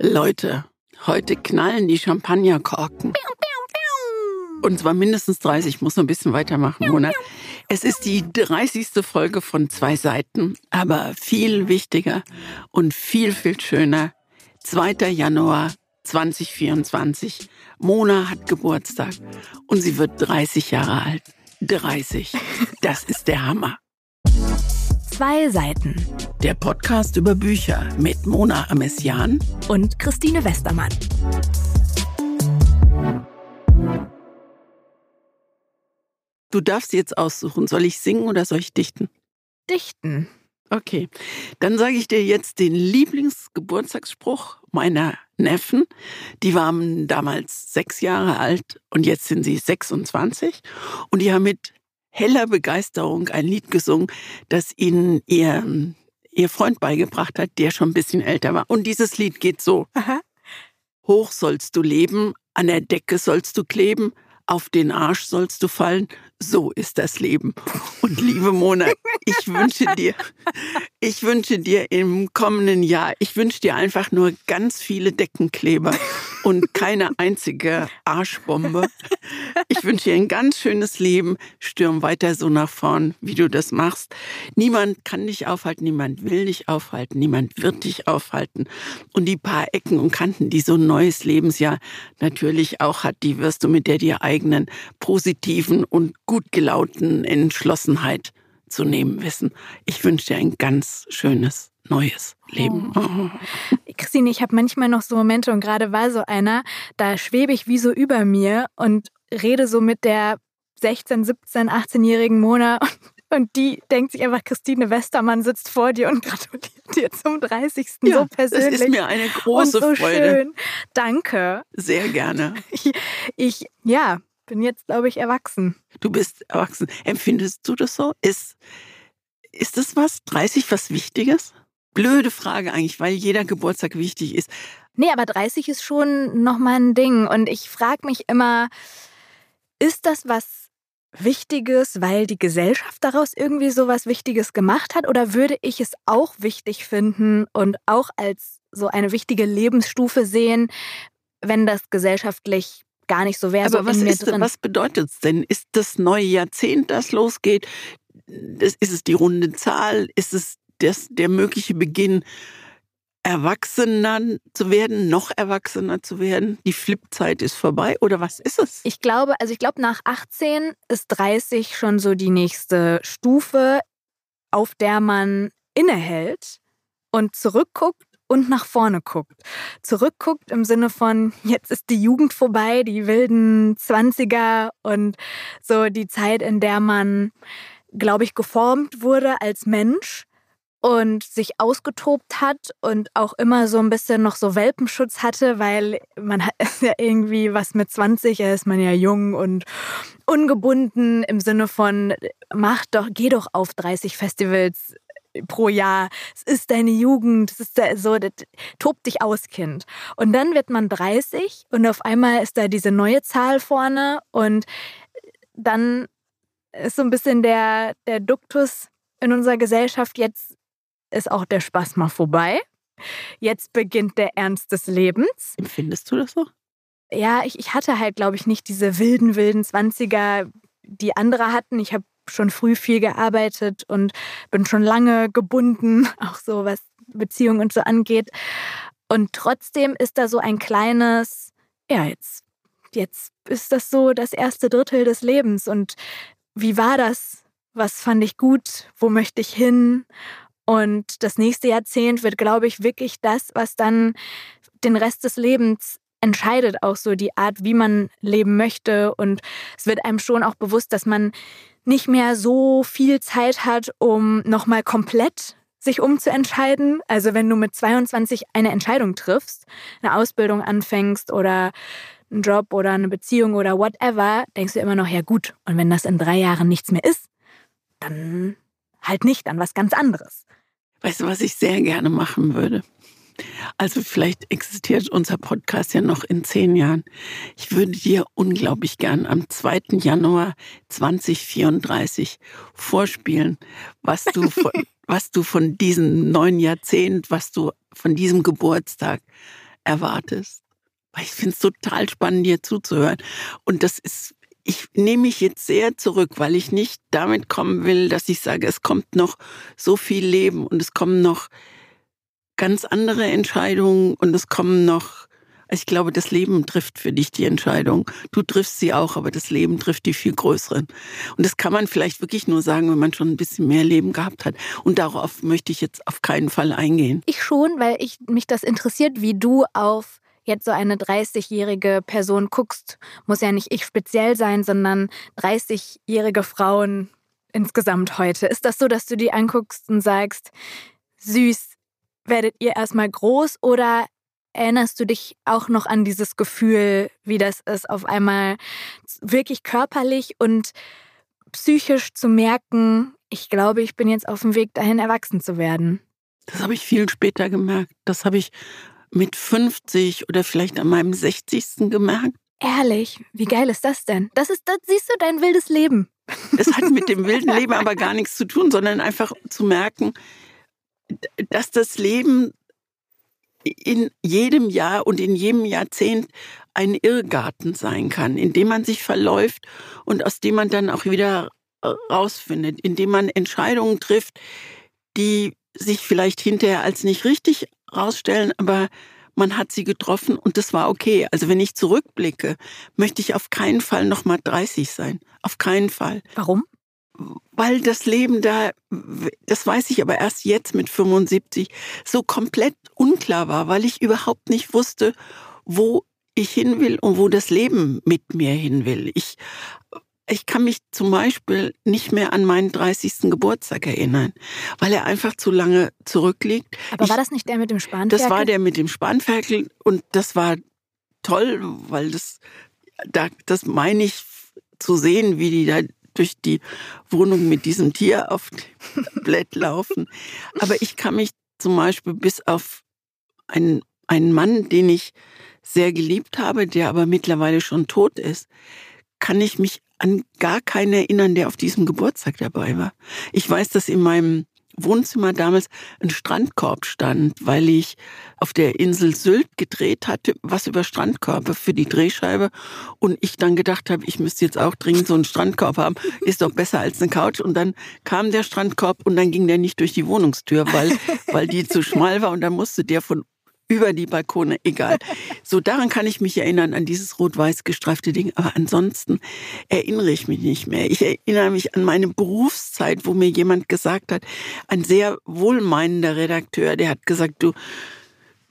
Leute, heute knallen die Champagnerkorken. Und zwar mindestens 30. Ich muss noch ein bisschen weitermachen, Mona. Es ist die 30. Folge von zwei Seiten, aber viel wichtiger und viel, viel schöner. 2. Januar 2024. Mona hat Geburtstag und sie wird 30 Jahre alt. 30. Das ist der Hammer. Zwei Seiten. Der Podcast über Bücher mit Mona Amessian und Christine Westermann. Du darfst jetzt aussuchen, soll ich singen oder soll ich dichten? Dichten. Okay, dann sage ich dir jetzt den Lieblingsgeburtstagsspruch meiner Neffen. Die waren damals sechs Jahre alt und jetzt sind sie 26 und die haben mit heller Begeisterung ein Lied gesungen, das ihnen ihr, ihr Freund beigebracht hat, der schon ein bisschen älter war. Und dieses Lied geht so. Aha. Hoch sollst du leben, an der Decke sollst du kleben, auf den Arsch sollst du fallen, so ist das Leben. Und liebe Mona, ich wünsche dir, ich wünsche dir im kommenden Jahr, ich wünsche dir einfach nur ganz viele Deckenkleber und keine einzige Arschbombe. Ich wünsche dir ein ganz schönes Leben. Stürm weiter so nach vorn, wie du das machst. Niemand kann dich aufhalten, niemand will dich aufhalten, niemand wird dich aufhalten. Und die paar Ecken und Kanten, die so ein neues Lebensjahr natürlich auch hat, die wirst du mit der dir eigenen positiven und gut gelauten Entschlossenheit zu nehmen wissen. Ich wünsche dir ein ganz schönes neues Leben. Oh. Christine, ich habe manchmal noch so Momente und gerade war so einer, da schwebe ich wie so über mir und rede so mit der 16, 17, 18-jährigen Mona und die denkt sich einfach, Christine Westermann sitzt vor dir und gratuliert dir zum 30. Ja, so persönlich. Das ist mir eine große so Freude. Schön. Danke. Sehr gerne. Ich, ich ja, bin jetzt, glaube ich, erwachsen. Du bist erwachsen. Empfindest du das so? Ist, ist das was? 30 was Wichtiges? Blöde Frage eigentlich, weil jeder Geburtstag wichtig ist. Nee, aber 30 ist schon nochmal ein Ding. Und ich frage mich immer, ist das was Wichtiges, weil die Gesellschaft daraus irgendwie so was Wichtiges gemacht hat? Oder würde ich es auch wichtig finden und auch als so eine wichtige Lebensstufe sehen, wenn das gesellschaftlich gar nicht so wäre. Aber so was, ist, was bedeutet es denn? Ist das neue Jahrzehnt, das losgeht? ist es die runde Zahl? Ist es das, der mögliche Beginn, erwachsener zu werden, noch erwachsener zu werden? Die Flipzeit ist vorbei oder was ist es? Ich glaube, also ich glaube, nach 18 ist 30 schon so die nächste Stufe, auf der man innehält und zurückguckt und nach vorne guckt. Zurückguckt im Sinne von, jetzt ist die Jugend vorbei, die wilden Zwanziger und so die Zeit, in der man, glaube ich, geformt wurde als Mensch und sich ausgetobt hat und auch immer so ein bisschen noch so Welpenschutz hatte, weil man ist ja irgendwie was mit 20, ist man ja jung und ungebunden im Sinne von mach doch, geh doch auf 30 Festivals pro Jahr. Es ist deine Jugend, es ist so, tob dich aus, Kind. Und dann wird man 30 und auf einmal ist da diese neue Zahl vorne und dann ist so ein bisschen der, der Duktus in unserer Gesellschaft, jetzt ist auch der Spaß mal vorbei. Jetzt beginnt der Ernst des Lebens. Empfindest du das so? Ja, ich, ich hatte halt, glaube ich, nicht diese wilden, wilden Zwanziger, die andere hatten. Ich habe schon früh viel gearbeitet und bin schon lange gebunden, auch so was Beziehungen und so angeht. Und trotzdem ist da so ein kleines, ja, jetzt, jetzt ist das so das erste Drittel des Lebens. Und wie war das? Was fand ich gut? Wo möchte ich hin? Und das nächste Jahrzehnt wird, glaube ich, wirklich das, was dann den Rest des Lebens entscheidet, auch so die Art, wie man leben möchte. Und es wird einem schon auch bewusst, dass man nicht mehr so viel Zeit hat, um nochmal komplett sich umzuentscheiden. Also wenn du mit 22 eine Entscheidung triffst, eine Ausbildung anfängst oder einen Job oder eine Beziehung oder whatever, denkst du immer noch, ja gut, und wenn das in drei Jahren nichts mehr ist, dann halt nicht, dann was ganz anderes. Weißt du, was ich sehr gerne machen würde? Also vielleicht existiert unser Podcast ja noch in zehn Jahren. Ich würde dir unglaublich gern am 2. Januar 2034 vorspielen, was du von, was du von diesem neuen Jahrzehnt, was du von diesem Geburtstag erwartest. Ich finde es total spannend, dir zuzuhören. Und das ist, ich nehme mich jetzt sehr zurück, weil ich nicht damit kommen will, dass ich sage, es kommt noch so viel Leben und es kommen noch ganz andere Entscheidungen und es kommen noch ich glaube, das Leben trifft für dich die Entscheidung. Du triffst sie auch, aber das Leben trifft die viel größeren. Und das kann man vielleicht wirklich nur sagen, wenn man schon ein bisschen mehr Leben gehabt hat. Und darauf möchte ich jetzt auf keinen Fall eingehen. Ich schon, weil ich mich das interessiert, wie du auf jetzt so eine 30-jährige Person guckst. Muss ja nicht ich speziell sein, sondern 30-jährige Frauen insgesamt heute. Ist das so, dass du die anguckst und sagst, süß, werdet ihr erstmal groß oder Erinnerst du dich auch noch an dieses Gefühl, wie das ist, auf einmal wirklich körperlich und psychisch zu merken, ich glaube, ich bin jetzt auf dem Weg dahin, erwachsen zu werden? Das habe ich viel später gemerkt. Das habe ich mit 50 oder vielleicht an meinem 60. gemerkt. Ehrlich, wie geil ist das denn? Das ist, das siehst du dein wildes Leben. Es hat mit dem wilden Leben aber gar nichts zu tun, sondern einfach zu merken, dass das Leben in jedem Jahr und in jedem Jahrzehnt ein Irrgarten sein kann, in dem man sich verläuft und aus dem man dann auch wieder rausfindet, in dem man Entscheidungen trifft, die sich vielleicht hinterher als nicht richtig rausstellen, aber man hat sie getroffen und das war okay. Also wenn ich zurückblicke, möchte ich auf keinen Fall nochmal 30 sein. Auf keinen Fall. Warum? weil das Leben da, das weiß ich aber erst jetzt mit 75, so komplett unklar war, weil ich überhaupt nicht wusste, wo ich hin will und wo das Leben mit mir hin will. Ich, ich kann mich zum Beispiel nicht mehr an meinen 30. Geburtstag erinnern, weil er einfach zu lange zurückliegt. Aber ich, war das nicht der mit dem Spanferkel? Das war der mit dem Spanferkel und das war toll, weil das, da, das meine ich zu sehen, wie die da durch die Wohnung mit diesem Tier auf dem Tablett laufen. Aber ich kann mich zum Beispiel bis auf einen, einen Mann, den ich sehr geliebt habe, der aber mittlerweile schon tot ist, kann ich mich an gar keinen erinnern, der auf diesem Geburtstag dabei war. Ich weiß, dass in meinem Wohnzimmer damals ein Strandkorb stand, weil ich auf der Insel Sylt gedreht hatte, was über Strandkörbe für die Drehscheibe. Und ich dann gedacht habe, ich müsste jetzt auch dringend so einen Strandkorb haben. Ist doch besser als eine Couch. Und dann kam der Strandkorb und dann ging der nicht durch die Wohnungstür, weil, weil die zu schmal war. Und dann musste der von über die Balkone, egal. So daran kann ich mich erinnern, an dieses rot-weiß gestreifte Ding. Aber ansonsten erinnere ich mich nicht mehr. Ich erinnere mich an meine Berufszeit, wo mir jemand gesagt hat, ein sehr wohlmeinender Redakteur, der hat gesagt, du,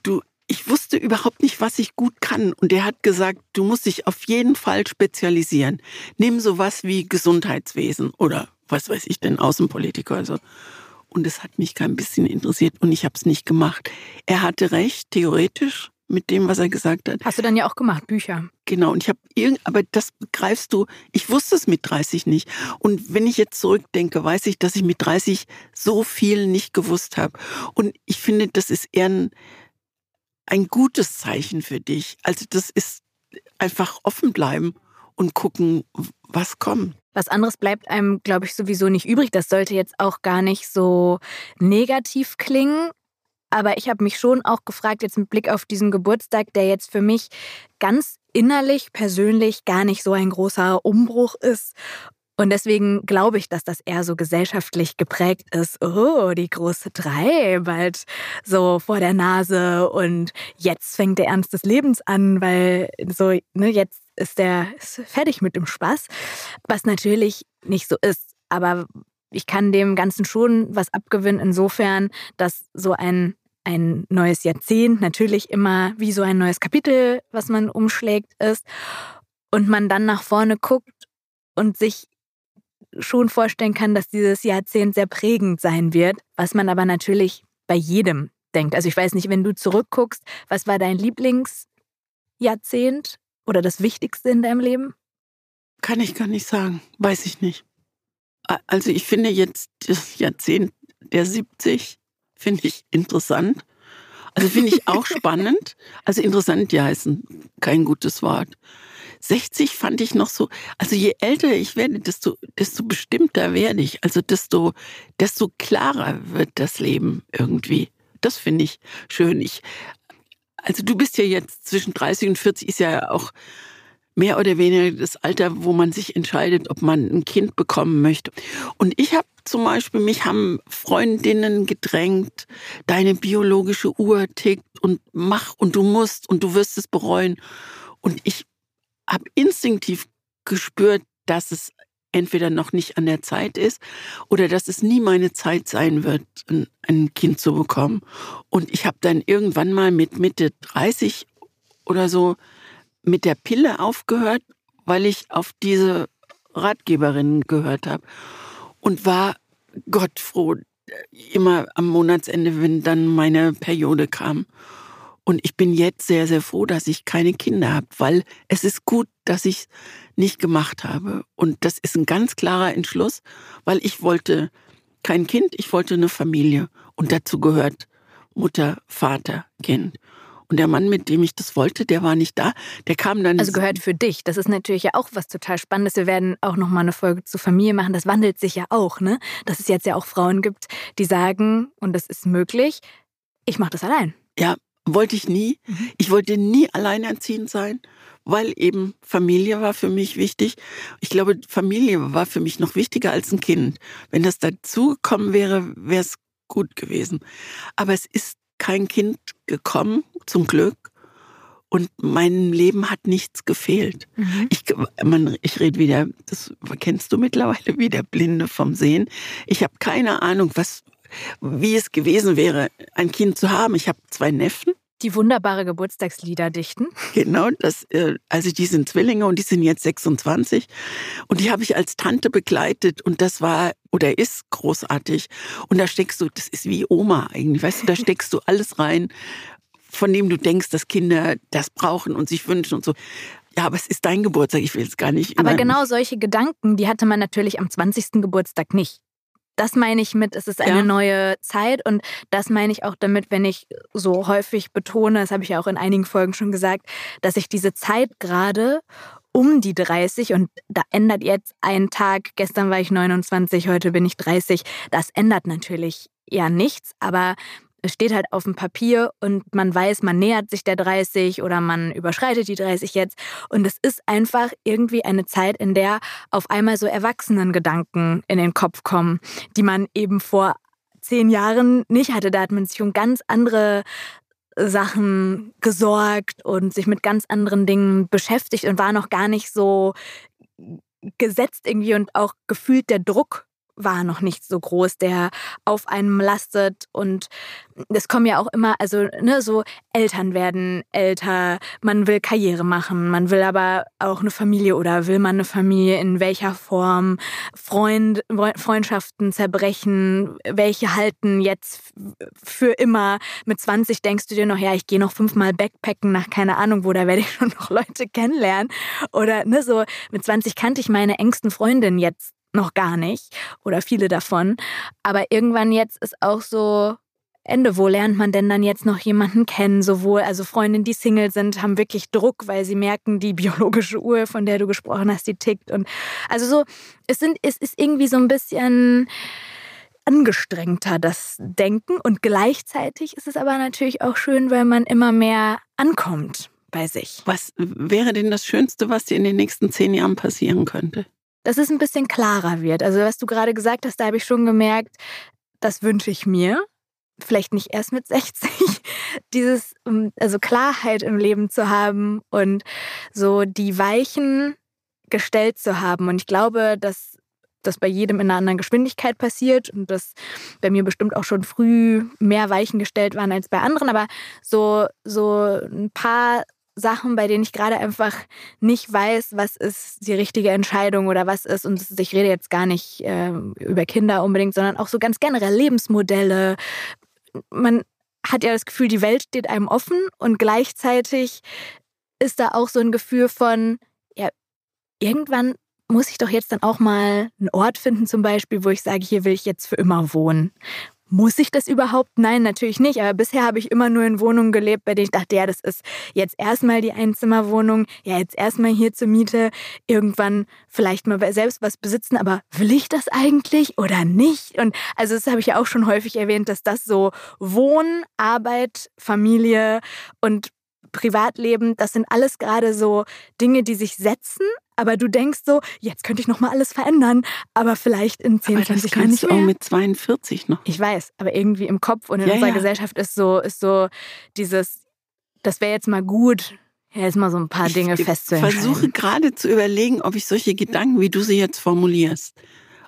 du, ich wusste überhaupt nicht, was ich gut kann. Und der hat gesagt, du musst dich auf jeden Fall spezialisieren. Nimm sowas wie Gesundheitswesen oder was weiß ich denn, Außenpolitiker. Also und es hat mich kein bisschen interessiert und ich habe es nicht gemacht. Er hatte recht, theoretisch mit dem, was er gesagt hat. Hast du dann ja auch gemacht, Bücher. Genau, und ich habe irgend, aber das begreifst du, ich wusste es mit 30 nicht. Und wenn ich jetzt zurückdenke, weiß ich, dass ich mit 30 so viel nicht gewusst habe. Und ich finde, das ist eher ein, ein gutes Zeichen für dich. Also das ist einfach offen bleiben und gucken, was kommt. Was anderes bleibt einem, glaube ich, sowieso nicht übrig. Das sollte jetzt auch gar nicht so negativ klingen. Aber ich habe mich schon auch gefragt, jetzt mit Blick auf diesen Geburtstag, der jetzt für mich ganz innerlich, persönlich gar nicht so ein großer Umbruch ist. Und deswegen glaube ich, dass das eher so gesellschaftlich geprägt ist. Oh, die große Drei bald so vor der Nase und jetzt fängt der Ernst des Lebens an, weil so, ne, jetzt ist der ist fertig mit dem Spaß, was natürlich nicht so ist. Aber ich kann dem Ganzen schon was abgewinnen, insofern, dass so ein, ein neues Jahrzehnt natürlich immer wie so ein neues Kapitel, was man umschlägt, ist. Und man dann nach vorne guckt und sich schon vorstellen kann, dass dieses Jahrzehnt sehr prägend sein wird, was man aber natürlich bei jedem denkt. Also ich weiß nicht, wenn du zurückguckst, was war dein Lieblingsjahrzehnt oder das Wichtigste in deinem Leben? Kann ich gar nicht sagen. Weiß ich nicht. Also ich finde jetzt das Jahrzehnt der 70 finde ich interessant. Also finde ich auch spannend. Also interessant, ja, ist ein, kein gutes Wort. 60 fand ich noch so, also je älter ich werde, desto, desto bestimmter werde ich. Also desto, desto klarer wird das Leben irgendwie. Das finde ich schön. Ich also du bist ja jetzt zwischen 30 und 40 ist ja auch mehr oder weniger das Alter, wo man sich entscheidet, ob man ein Kind bekommen möchte. Und ich habe zum Beispiel, mich haben Freundinnen gedrängt, deine biologische Uhr tickt und mach und du musst und du wirst es bereuen. Und ich habe instinktiv gespürt, dass es entweder noch nicht an der Zeit ist oder dass es nie meine Zeit sein wird, ein, Kind zu bekommen. Und ich habe dann irgendwann mal mit Mitte 30 oder so mit der Pille aufgehört, weil ich auf diese Ratgeberinnen gehört habe und war Gott froh, immer am Monatsende, wenn dann meine Periode kam. Und ich bin jetzt sehr, sehr froh, dass ich keine Kinder habe, weil es ist gut, dass ich es nicht gemacht habe. Und das ist ein ganz klarer Entschluss, weil ich wollte kein Kind, ich wollte eine Familie. Und dazu gehört Mutter, Vater, Kind. Und der Mann, mit dem ich das wollte, der war nicht da. Der kam dann. Also gehört für dich. Das ist natürlich ja auch was total Spannendes. Wir werden auch noch mal eine Folge zur Familie machen. Das wandelt sich ja auch, ne? Dass es jetzt ja auch Frauen gibt, die sagen, und das ist möglich, ich mache das allein. Ja, wollte ich nie. Mhm. Ich wollte nie alleinerziehend sein, weil eben Familie war für mich wichtig. Ich glaube, Familie war für mich noch wichtiger als ein Kind. Wenn das dazugekommen wäre, wäre es gut gewesen. Aber es ist kein Kind gekommen, zum Glück. Und meinem Leben hat nichts gefehlt. Mhm. Ich, man, ich rede wieder, das kennst du mittlerweile, wie der Blinde vom Sehen. Ich habe keine Ahnung, was, wie es gewesen wäre, ein Kind zu haben. Ich habe zwei Neffen. Die wunderbare Geburtstagslieder dichten. Genau, das, äh, also die sind Zwillinge und die sind jetzt 26. Und die habe ich als Tante begleitet und das war oder ist großartig. Und da steckst du, das ist wie Oma eigentlich, weißt du, da steckst du alles rein, von dem du denkst, dass Kinder das brauchen und sich wünschen und so. Ja, aber es ist dein Geburtstag, ich will es gar nicht. Aber genau solche Gedanken, die hatte man natürlich am 20. Geburtstag nicht. Das meine ich mit, es ist eine ja. neue Zeit und das meine ich auch damit, wenn ich so häufig betone, das habe ich ja auch in einigen Folgen schon gesagt, dass ich diese Zeit gerade um die 30 und da ändert jetzt ein Tag, gestern war ich 29, heute bin ich 30, das ändert natürlich ja nichts, aber es steht halt auf dem Papier und man weiß, man nähert sich der 30 oder man überschreitet die 30 jetzt. Und es ist einfach irgendwie eine Zeit, in der auf einmal so Erwachsenengedanken in den Kopf kommen, die man eben vor zehn Jahren nicht hatte. Da hat man sich um ganz andere Sachen gesorgt und sich mit ganz anderen Dingen beschäftigt und war noch gar nicht so gesetzt irgendwie und auch gefühlt der Druck war noch nicht so groß, der auf einem lastet. Und es kommen ja auch immer, also ne, so Eltern werden älter, man will Karriere machen, man will aber auch eine Familie oder will man eine Familie in welcher Form, Freund, Freundschaften zerbrechen, welche halten jetzt für immer. Mit 20 denkst du dir noch, ja, ich gehe noch fünfmal Backpacken nach keine Ahnung wo, da werde ich schon noch Leute kennenlernen. Oder ne, so mit 20 kannte ich meine engsten Freundinnen jetzt noch gar nicht oder viele davon. Aber irgendwann jetzt ist auch so Ende, wo lernt man denn dann jetzt noch jemanden kennen? Sowohl, also Freundinnen, die Single sind, haben wirklich Druck, weil sie merken, die biologische Uhr, von der du gesprochen hast, die tickt. Und also so, es sind, es ist irgendwie so ein bisschen angestrengter, das Denken. Und gleichzeitig ist es aber natürlich auch schön, weil man immer mehr ankommt bei sich. Was wäre denn das Schönste, was dir in den nächsten zehn Jahren passieren könnte? Dass es ein bisschen klarer wird. Also was du gerade gesagt hast, da habe ich schon gemerkt, das wünsche ich mir. Vielleicht nicht erst mit 60, dieses, ähm, also Klarheit im Leben zu haben und so die Weichen gestellt zu haben. Und ich glaube, dass das bei jedem in einer anderen Geschwindigkeit passiert und dass bei mir bestimmt auch schon früh mehr Weichen gestellt waren als bei anderen. Aber so, so ein paar Sachen, bei denen ich gerade einfach nicht weiß, was ist die richtige Entscheidung oder was ist. Und ich rede jetzt gar nicht äh, über Kinder unbedingt, sondern auch so ganz generell Lebensmodelle. Man hat ja das Gefühl, die Welt steht einem offen und gleichzeitig ist da auch so ein Gefühl von, ja, irgendwann muss ich doch jetzt dann auch mal einen Ort finden, zum Beispiel, wo ich sage, hier will ich jetzt für immer wohnen. Muss ich das überhaupt? Nein, natürlich nicht. Aber bisher habe ich immer nur in Wohnungen gelebt, bei denen ich dachte, ja, das ist jetzt erstmal die Einzimmerwohnung, ja, jetzt erstmal hier zur Miete, irgendwann vielleicht mal selbst was besitzen, aber will ich das eigentlich oder nicht? Und also das habe ich ja auch schon häufig erwähnt, dass das so Wohn, Arbeit, Familie und Privatleben, das sind alles gerade so Dinge, die sich setzen, aber du denkst so, jetzt könnte ich noch mal alles verändern, aber vielleicht in 10, aber 20 Jahren nicht mehr. auch mit 42 noch. Ich weiß, aber irgendwie im Kopf und in ja, unserer ja. Gesellschaft ist so ist so dieses das wäre jetzt mal gut, jetzt mal so ein paar Dinge ich festzuhalten. Ich versuche gerade zu überlegen, ob ich solche Gedanken, wie du sie jetzt formulierst,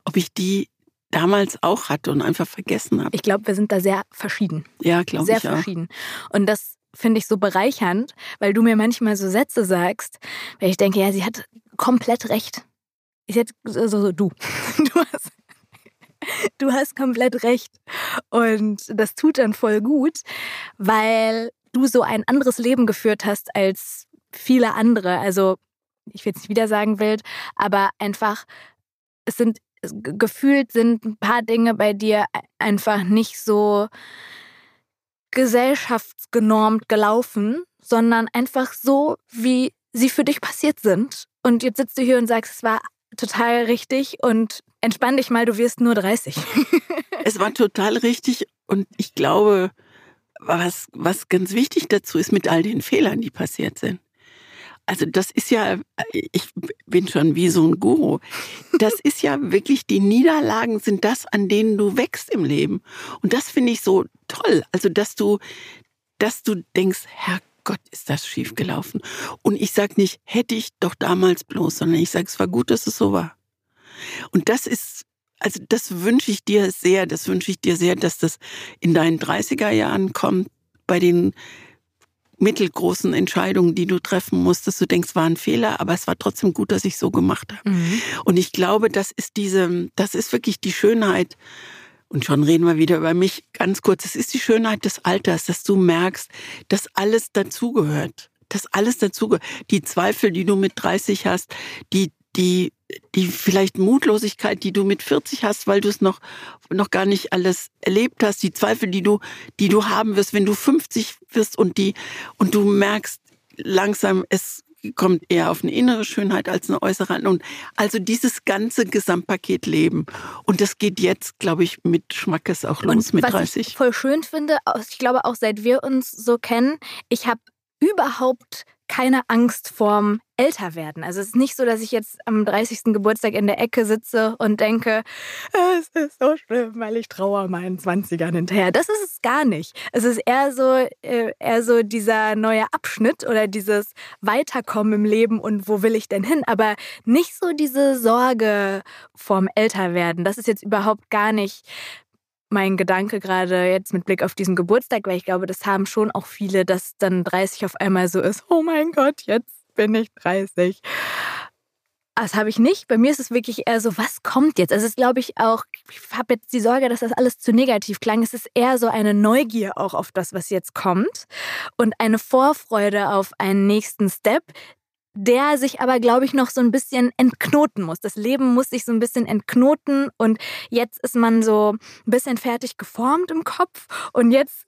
ob ich die damals auch hatte und einfach vergessen habe. Ich glaube, wir sind da sehr verschieden. Ja, glaube ich. Sehr verschieden. Und das finde ich so bereichernd, weil du mir manchmal so Sätze sagst, weil ich denke, ja, sie hat komplett recht. Ich hätte so, so du. Du hast, du hast komplett recht. Und das tut dann voll gut, weil du so ein anderes Leben geführt hast als viele andere. Also, ich will es nicht wieder sagen wild, aber einfach, es sind gefühlt sind ein paar Dinge bei dir einfach nicht so gesellschaftsgenormt gelaufen, sondern einfach so, wie sie für dich passiert sind. Und jetzt sitzt du hier und sagst, es war total richtig und entspann dich mal, du wirst nur 30. es war total richtig und ich glaube, was, was ganz wichtig dazu ist mit all den Fehlern, die passiert sind. Also das ist ja, ich bin schon wie so ein Guru. Das ist ja wirklich, die Niederlagen sind das, an denen du wächst im Leben. Und das finde ich so toll. Also dass du, dass du denkst, Herrgott, ist das schief gelaufen. Und ich sage nicht, hätte ich doch damals bloß, sondern ich sage, es war gut, dass es so war. Und das ist, also das wünsche ich dir sehr, das wünsche ich dir sehr, dass das in deinen 30er Jahren kommt, bei den mittelgroßen Entscheidungen, die du treffen musstest. Du denkst, war ein Fehler, aber es war trotzdem gut, dass ich so gemacht habe. Mhm. Und ich glaube, das ist diese, das ist wirklich die Schönheit. Und schon reden wir wieder über mich ganz kurz. Es ist die Schönheit des Alters, dass du merkst, dass alles dazugehört. Dass alles dazugehört. Die Zweifel, die du mit 30 hast, die, die, die vielleicht Mutlosigkeit, die du mit 40 hast, weil du es noch, noch gar nicht alles erlebt hast, die Zweifel, die du, die du haben wirst, wenn du 50 wirst und die, und du merkst langsam, es kommt eher auf eine innere Schönheit als eine äußere. Und also dieses ganze Gesamtpaket Leben. Und das geht jetzt, glaube ich, mit Schmackes auch los und mit was 30. Ich voll schön finde, ich glaube auch seit wir uns so kennen, ich habe überhaupt keine Angst vorm Älterwerden. Also es ist nicht so, dass ich jetzt am 30. Geburtstag in der Ecke sitze und denke, es ist so schlimm, weil ich trauere meinen 20ern hinterher. Das ist es gar nicht. Es ist eher so, äh, eher so dieser neue Abschnitt oder dieses Weiterkommen im Leben und wo will ich denn hin? Aber nicht so diese Sorge vorm Älterwerden. Das ist jetzt überhaupt gar nicht mein Gedanke gerade jetzt mit Blick auf diesen Geburtstag, weil ich glaube, das haben schon auch viele, dass dann 30 auf einmal so ist, oh mein Gott, jetzt bin ich 30. Das habe ich nicht. Bei mir ist es wirklich eher so, was kommt jetzt? Also es ist, glaube ich, auch, ich habe jetzt die Sorge, dass das alles zu negativ klang. Es ist eher so eine Neugier auch auf das, was jetzt kommt und eine Vorfreude auf einen nächsten Step, der sich aber, glaube ich, noch so ein bisschen entknoten muss. Das Leben muss sich so ein bisschen entknoten und jetzt ist man so ein bisschen fertig geformt im Kopf und jetzt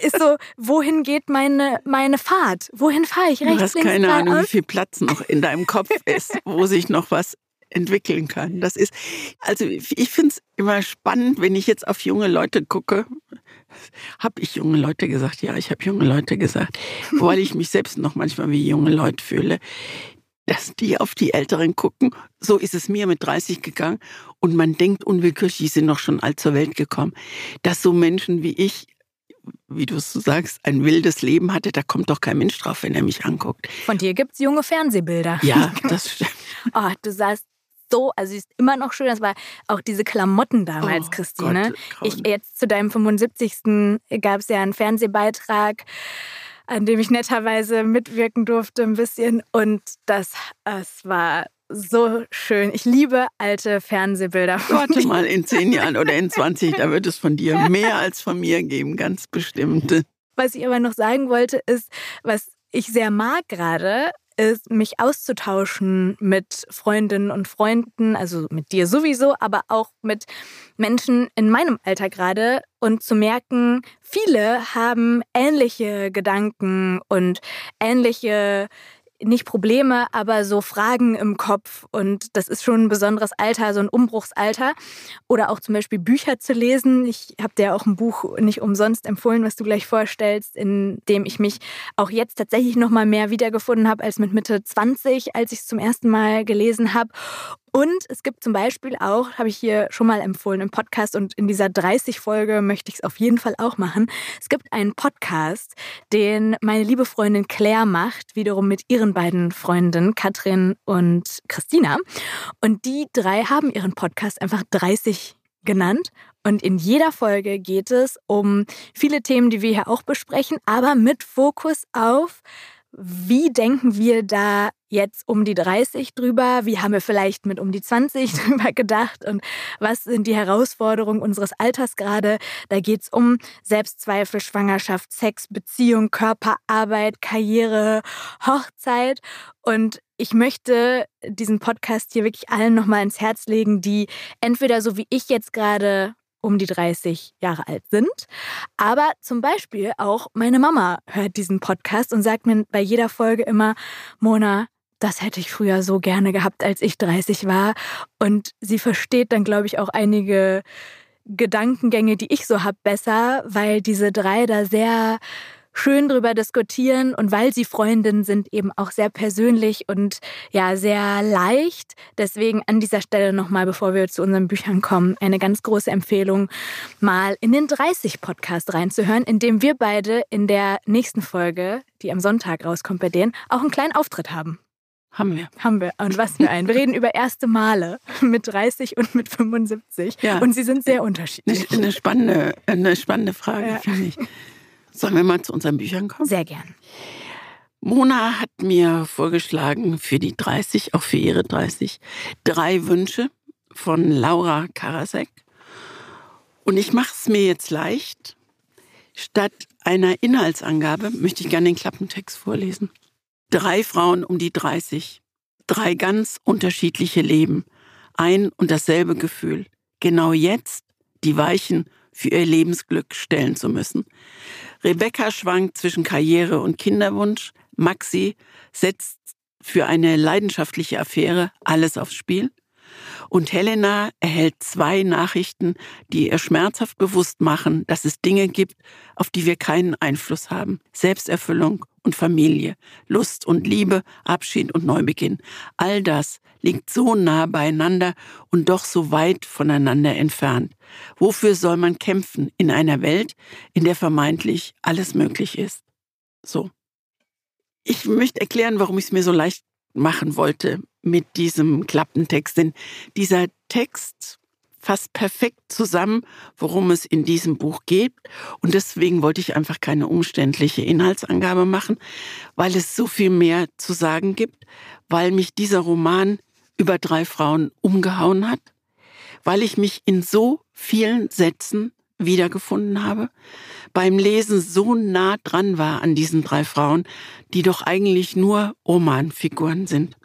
ist so, wohin geht meine, meine Fahrt? Wohin fahre ich? Rechts, du hast links, keine Ahnung, wie viel Platz noch in deinem Kopf ist, wo sich noch was entwickeln kann. Das ist, also ich finde es immer spannend, wenn ich jetzt auf junge Leute gucke. Habe ich junge Leute gesagt? Ja, ich habe junge Leute gesagt, weil ich mich selbst noch manchmal wie junge Leute fühle, dass die auf die Älteren gucken. So ist es mir mit 30 gegangen und man denkt unwillkürlich, die sind noch schon alt zur Welt gekommen, dass so Menschen wie ich wie du es sagst, ein wildes Leben hatte, da kommt doch kein Mensch drauf, wenn er mich anguckt. Von dir gibt es junge Fernsehbilder. Ja, das stimmt. oh, du sahst so, also sie ist immer noch schön. Das war auch diese Klamotten damals, oh, Christine. Gott, ich, jetzt zu deinem 75. gab es ja einen Fernsehbeitrag, an dem ich netterweise mitwirken durfte ein bisschen. Und das, das war so schön. Ich liebe alte Fernsehbilder. Warte mal, in zehn Jahren oder in 20, da wird es von dir mehr als von mir geben, ganz bestimmt. Was ich aber noch sagen wollte, ist, was ich sehr mag gerade, ist, mich auszutauschen mit Freundinnen und Freunden, also mit dir sowieso, aber auch mit Menschen in meinem Alter gerade und zu merken, viele haben ähnliche Gedanken und ähnliche nicht Probleme, aber so Fragen im Kopf. Und das ist schon ein besonderes Alter, so ein Umbruchsalter. Oder auch zum Beispiel Bücher zu lesen. Ich habe dir auch ein Buch nicht umsonst empfohlen, was du gleich vorstellst, in dem ich mich auch jetzt tatsächlich noch mal mehr wiedergefunden habe als mit Mitte 20, als ich es zum ersten Mal gelesen habe. Und es gibt zum Beispiel auch, habe ich hier schon mal empfohlen im Podcast und in dieser 30-Folge möchte ich es auf jeden Fall auch machen. Es gibt einen Podcast, den meine liebe Freundin Claire macht, wiederum mit ihren beiden Freundinnen Katrin und Christina. Und die drei haben ihren Podcast einfach 30 genannt. Und in jeder Folge geht es um viele Themen, die wir hier auch besprechen, aber mit Fokus auf wie denken wir da jetzt um die 30 drüber? Wie haben wir vielleicht mit um die 20 drüber gedacht? Und was sind die Herausforderungen unseres Alters gerade? Da geht es um Selbstzweifel, Schwangerschaft, Sex, Beziehung, Körper, Arbeit, Karriere, Hochzeit. Und ich möchte diesen Podcast hier wirklich allen nochmal ins Herz legen, die entweder so wie ich jetzt gerade um die 30 Jahre alt sind. Aber zum Beispiel auch meine Mama hört diesen Podcast und sagt mir bei jeder Folge immer, Mona, das hätte ich früher so gerne gehabt, als ich 30 war. Und sie versteht dann, glaube ich, auch einige Gedankengänge, die ich so habe, besser, weil diese drei da sehr schön drüber diskutieren und weil sie Freundinnen sind, eben auch sehr persönlich und ja, sehr leicht. Deswegen an dieser Stelle nochmal, bevor wir zu unseren Büchern kommen, eine ganz große Empfehlung, mal in den 30 Podcast reinzuhören, in dem wir beide in der nächsten Folge, die am Sonntag rauskommt bei denen, auch einen kleinen Auftritt haben. Haben wir. Haben wir. Und was für einen. Wir reden über erste Male mit 30 und mit 75. Ja. Und sie sind sehr unterschiedlich. Eine, spannende, eine spannende Frage, ja. finde ich. Sollen wir mal zu unseren Büchern kommen? Sehr gern. Mona hat mir vorgeschlagen für die 30, auch für ihre 30, drei Wünsche von Laura Karasek. Und ich mache es mir jetzt leicht. Statt einer Inhaltsangabe möchte ich gerne den Klappentext vorlesen. Drei Frauen um die 30. Drei ganz unterschiedliche Leben. Ein und dasselbe Gefühl. Genau jetzt die Weichen für ihr Lebensglück stellen zu müssen. Rebecca schwankt zwischen Karriere und Kinderwunsch. Maxi setzt für eine leidenschaftliche Affäre alles aufs Spiel. Und Helena erhält zwei Nachrichten, die ihr schmerzhaft bewusst machen, dass es Dinge gibt, auf die wir keinen Einfluss haben. Selbsterfüllung und Familie, Lust und Liebe, Abschied und Neubeginn. All das liegt so nah beieinander und doch so weit voneinander entfernt. Wofür soll man kämpfen in einer Welt, in der vermeintlich alles möglich ist? So. Ich möchte erklären, warum ich es mir so leicht machen wollte mit diesem Klappentext. Denn dieser Text fasst perfekt zusammen, worum es in diesem Buch geht. Und deswegen wollte ich einfach keine umständliche Inhaltsangabe machen, weil es so viel mehr zu sagen gibt, weil mich dieser Roman über drei Frauen umgehauen hat, weil ich mich in so vielen Sätzen wiedergefunden habe, beim Lesen so nah dran war an diesen drei Frauen, die doch eigentlich nur Romanfiguren sind.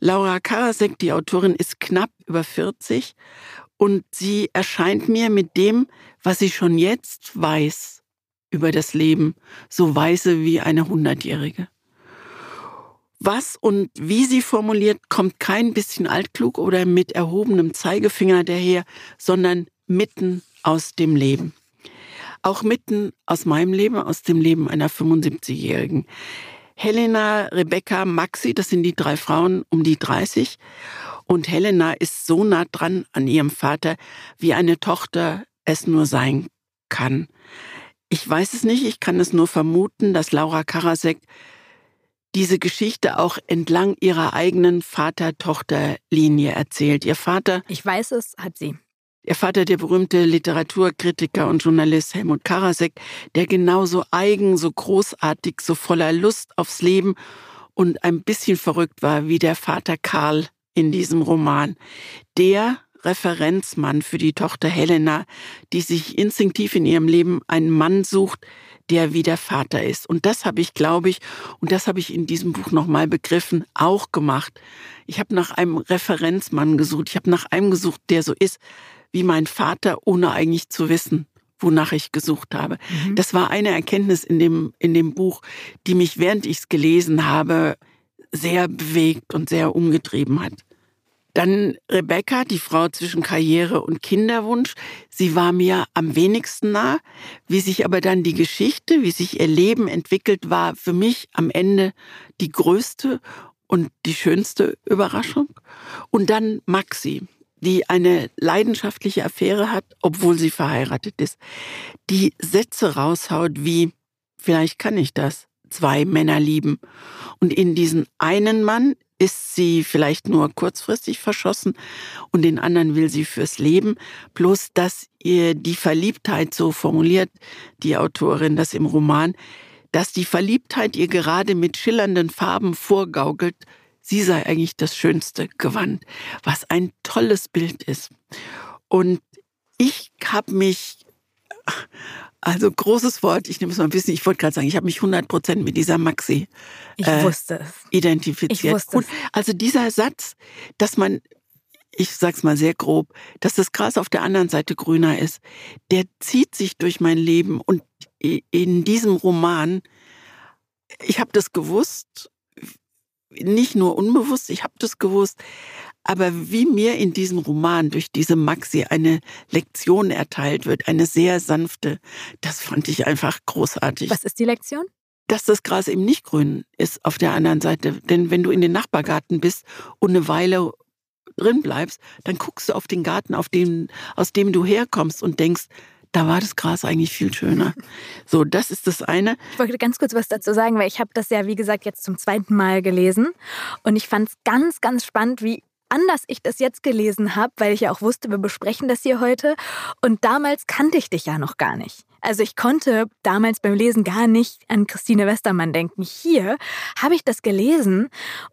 Laura Karasek, die Autorin, ist knapp über 40 und sie erscheint mir mit dem, was sie schon jetzt weiß über das Leben, so weise wie eine Hundertjährige. Was und wie sie formuliert, kommt kein bisschen altklug oder mit erhobenem Zeigefinger daher, sondern mitten aus dem Leben. Auch mitten aus meinem Leben, aus dem Leben einer 75-Jährigen. Helena, Rebecca, Maxi, das sind die drei Frauen um die 30. Und Helena ist so nah dran an ihrem Vater, wie eine Tochter es nur sein kann. Ich weiß es nicht, ich kann es nur vermuten, dass Laura Karasek diese Geschichte auch entlang ihrer eigenen Vater-Tochter-Linie erzählt. Ihr Vater. Ich weiß es, hat sie. Ihr Vater, der berühmte Literaturkritiker und Journalist Helmut Karasek, der genauso eigen, so großartig, so voller Lust aufs Leben und ein bisschen verrückt war wie der Vater Karl in diesem Roman. Der Referenzmann für die Tochter Helena, die sich instinktiv in ihrem Leben einen Mann sucht, der wie der Vater ist. Und das habe ich, glaube ich, und das habe ich in diesem Buch nochmal begriffen, auch gemacht. Ich habe nach einem Referenzmann gesucht. Ich habe nach einem gesucht, der so ist wie mein Vater, ohne eigentlich zu wissen, wonach ich gesucht habe. Mhm. Das war eine Erkenntnis in dem, in dem Buch, die mich, während ich es gelesen habe, sehr bewegt und sehr umgetrieben hat. Dann Rebecca, die Frau zwischen Karriere und Kinderwunsch. Sie war mir am wenigsten nah. Wie sich aber dann die Geschichte, wie sich ihr Leben entwickelt, war für mich am Ende die größte und die schönste Überraschung. Und dann Maxi, die eine leidenschaftliche Affäre hat, obwohl sie verheiratet ist, die Sätze raushaut wie, vielleicht kann ich das, zwei Männer lieben. Und in diesen einen Mann ist sie vielleicht nur kurzfristig verschossen und den anderen will sie fürs Leben. Bloß, dass ihr die Verliebtheit so formuliert, die Autorin das im Roman, dass die Verliebtheit ihr gerade mit schillernden Farben vorgaukelt, sie sei eigentlich das schönste Gewand, was ein tolles Bild ist. Und ich habe mich also großes Wort, ich nehme es mal ein bisschen, ich wollte gerade sagen, ich habe mich 100 Prozent mit dieser Maxi äh, identifiziert. Ich wusste es. Also dieser Satz, dass man, ich sag's mal sehr grob, dass das Gras auf der anderen Seite grüner ist, der zieht sich durch mein Leben und in diesem Roman, ich habe das gewusst, nicht nur unbewusst, ich habe das gewusst, aber wie mir in diesem Roman durch diese Maxi eine Lektion erteilt wird, eine sehr sanfte, das fand ich einfach großartig. Was ist die Lektion? Dass das Gras eben nicht grün ist auf der anderen Seite. Denn wenn du in den Nachbargarten bist und eine Weile drin bleibst, dann guckst du auf den Garten, auf dem, aus dem du herkommst und denkst, da war das Gras eigentlich viel schöner. So, das ist das eine. Ich wollte ganz kurz was dazu sagen, weil ich habe das ja, wie gesagt, jetzt zum zweiten Mal gelesen. Und ich fand es ganz, ganz spannend, wie anders ich das jetzt gelesen habe, weil ich ja auch wusste, wir besprechen das hier heute. Und damals kannte ich dich ja noch gar nicht. Also ich konnte damals beim Lesen gar nicht an Christine Westermann denken. Hier habe ich das gelesen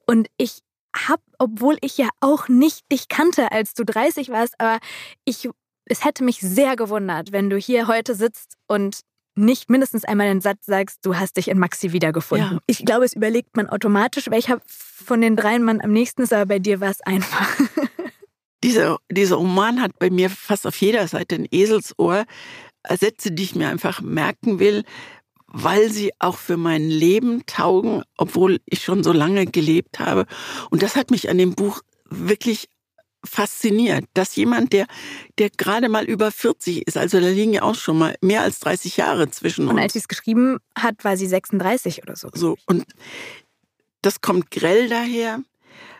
und ich habe, obwohl ich ja auch nicht dich kannte, als du 30 warst, aber ich, es hätte mich sehr gewundert, wenn du hier heute sitzt und nicht mindestens einmal den Satz sagst, du hast dich in Maxi wiedergefunden. Ja. Ich glaube, es überlegt man automatisch, welcher von den dreien man am nächsten ist, aber bei dir war es einfach. dieser, dieser Roman hat bei mir fast auf jeder Seite ein Eselsohr. Sätze, die ich mir einfach merken will, weil sie auch für mein Leben taugen, obwohl ich schon so lange gelebt habe. Und das hat mich an dem Buch wirklich fasziniert, dass jemand, der, der gerade mal über 40 ist, also da liegen ja auch schon mal mehr als 30 Jahre zwischen uns. Und als sie es geschrieben hat, war sie 36 oder so. So, und das kommt grell daher.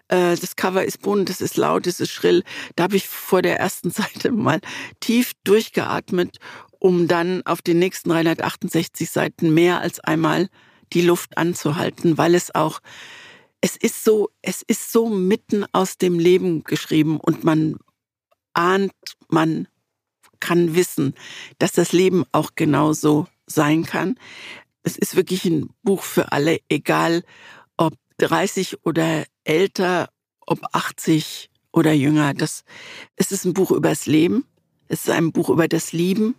Äh, das Cover ist bunt, es ist laut, es ist schrill. Da habe ich vor der ersten Seite mal tief durchgeatmet, um dann auf den nächsten 368 Seiten mehr als einmal die Luft anzuhalten, weil es auch es ist so, es ist so mitten aus dem Leben geschrieben und man ahnt, man kann wissen, dass das Leben auch genauso sein kann. Es ist wirklich ein Buch für alle, egal ob 30 oder älter, ob 80 oder jünger. Das, es ist ein Buch über das Leben. Es ist ein Buch über das Lieben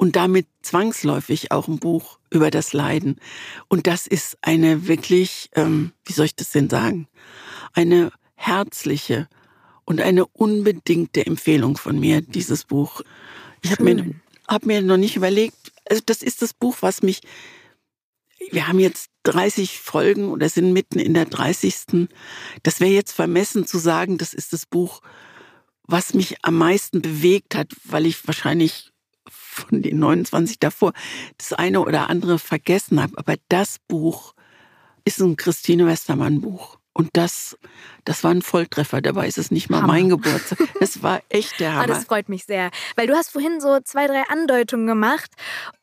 und damit zwangsläufig auch ein Buch über das Leiden. Und das ist eine wirklich, ähm, wie soll ich das denn sagen, eine herzliche und eine unbedingte Empfehlung von mir, dieses Buch. Ich habe mir, hab mir noch nicht überlegt, also das ist das Buch, was mich, wir haben jetzt 30 Folgen oder sind mitten in der 30. Das wäre jetzt vermessen zu sagen, das ist das Buch, was mich am meisten bewegt hat, weil ich wahrscheinlich von den 29 davor das eine oder andere vergessen habe. Aber das Buch ist ein Christine Westermann Buch. Und das, das war ein Volltreffer. Dabei ist es nicht mal Hammer. mein Geburtstag. Es war echt der ah, Hammer. Ah, das freut mich sehr. Weil du hast vorhin so zwei, drei Andeutungen gemacht.